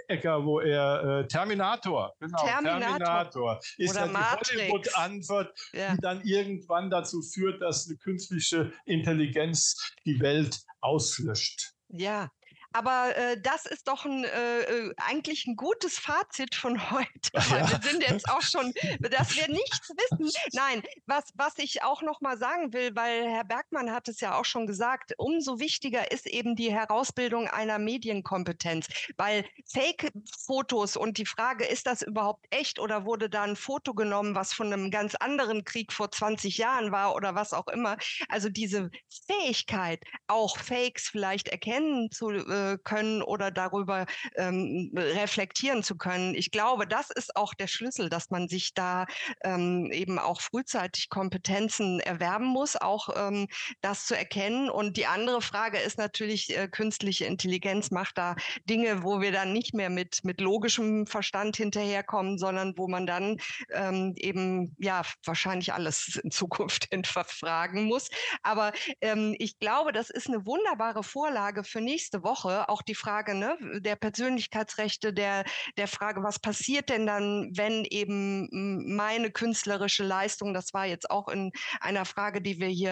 [SPEAKER 2] Ecker, wo er äh, Terminator,
[SPEAKER 1] genau, Terminator,
[SPEAKER 2] Terminator ist Oder ja die Hollywood-Antwort, ja. die dann irgendwann dazu führt, dass eine künstliche Intelligenz die Welt auslöscht.
[SPEAKER 1] Ja, aber äh, das ist doch ein, äh, äh eigentlich ein gutes Fazit von heute. Ja. Wir sind jetzt auch schon, dass wir nichts wissen. Nein, was, was ich auch noch mal sagen will, weil Herr Bergmann hat es ja auch schon gesagt, umso wichtiger ist eben die Herausbildung einer Medienkompetenz, weil Fake-Fotos und die Frage, ist das überhaupt echt oder wurde da ein Foto genommen, was von einem ganz anderen Krieg vor 20 Jahren war oder was auch immer. Also diese Fähigkeit, auch Fakes vielleicht erkennen zu äh, können oder darüber ähm, reflektieren zu können. Ich glaube, das ist auch der Schlüssel, dass man sich da ähm, eben auch frühzeitig Kompetenzen erwerben muss, auch ähm, das zu erkennen. Und die andere Frage ist natürlich, äh, künstliche Intelligenz macht da Dinge, wo wir dann nicht mehr mit, mit logischem Verstand hinterherkommen, sondern wo man dann ähm, eben ja wahrscheinlich alles in Zukunft hinterfragen muss. Aber ähm, ich glaube, das ist eine wunderbare Vorlage für nächste Woche Woche auch die Frage ne, der Persönlichkeitsrechte, der, der Frage, was passiert denn dann, wenn eben meine künstlerische Leistung, das war jetzt auch in einer Frage, die wir hier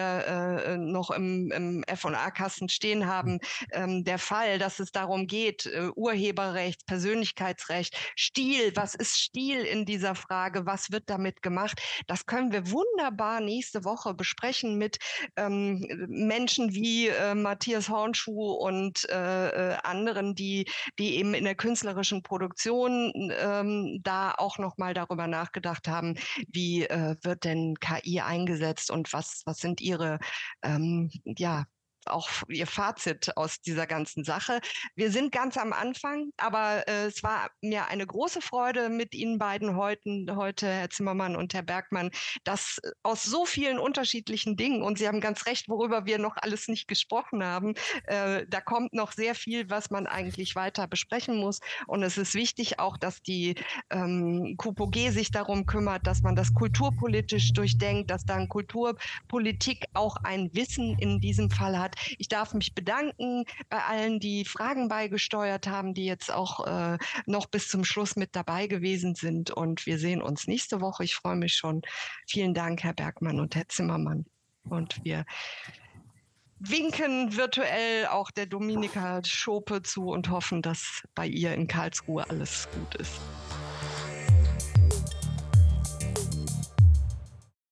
[SPEAKER 1] äh, noch im, im F&A-Kasten stehen haben, ähm, der Fall, dass es darum geht, äh, Urheberrecht, Persönlichkeitsrecht, Stil, was ist Stil in dieser Frage, was wird damit gemacht, das können wir wunderbar nächste Woche besprechen mit ähm, Menschen wie äh, Matthias Hornschuh und äh, äh, anderen, die, die eben in der künstlerischen Produktion ähm, da auch nochmal darüber nachgedacht haben, wie äh, wird denn KI eingesetzt und was, was sind ihre ähm, ja, auch Ihr Fazit aus dieser ganzen Sache. Wir sind ganz am Anfang, aber äh, es war mir eine große Freude mit Ihnen beiden heute, heute, Herr Zimmermann und Herr Bergmann, dass aus so vielen unterschiedlichen Dingen, und Sie haben ganz recht, worüber wir noch alles nicht gesprochen haben, äh, da kommt noch sehr viel, was man eigentlich weiter besprechen muss. Und es ist wichtig auch, dass die ähm, KUPOG sich darum kümmert, dass man das kulturpolitisch durchdenkt, dass dann Kulturpolitik auch ein Wissen in diesem Fall hat, ich darf mich bedanken bei allen, die Fragen beigesteuert haben, die jetzt auch äh, noch bis zum Schluss mit dabei gewesen sind. Und wir sehen uns nächste Woche. Ich freue mich schon. Vielen Dank, Herr Bergmann und Herr Zimmermann. Und wir winken virtuell auch der Dominika Schope zu und hoffen, dass bei ihr in Karlsruhe alles gut ist.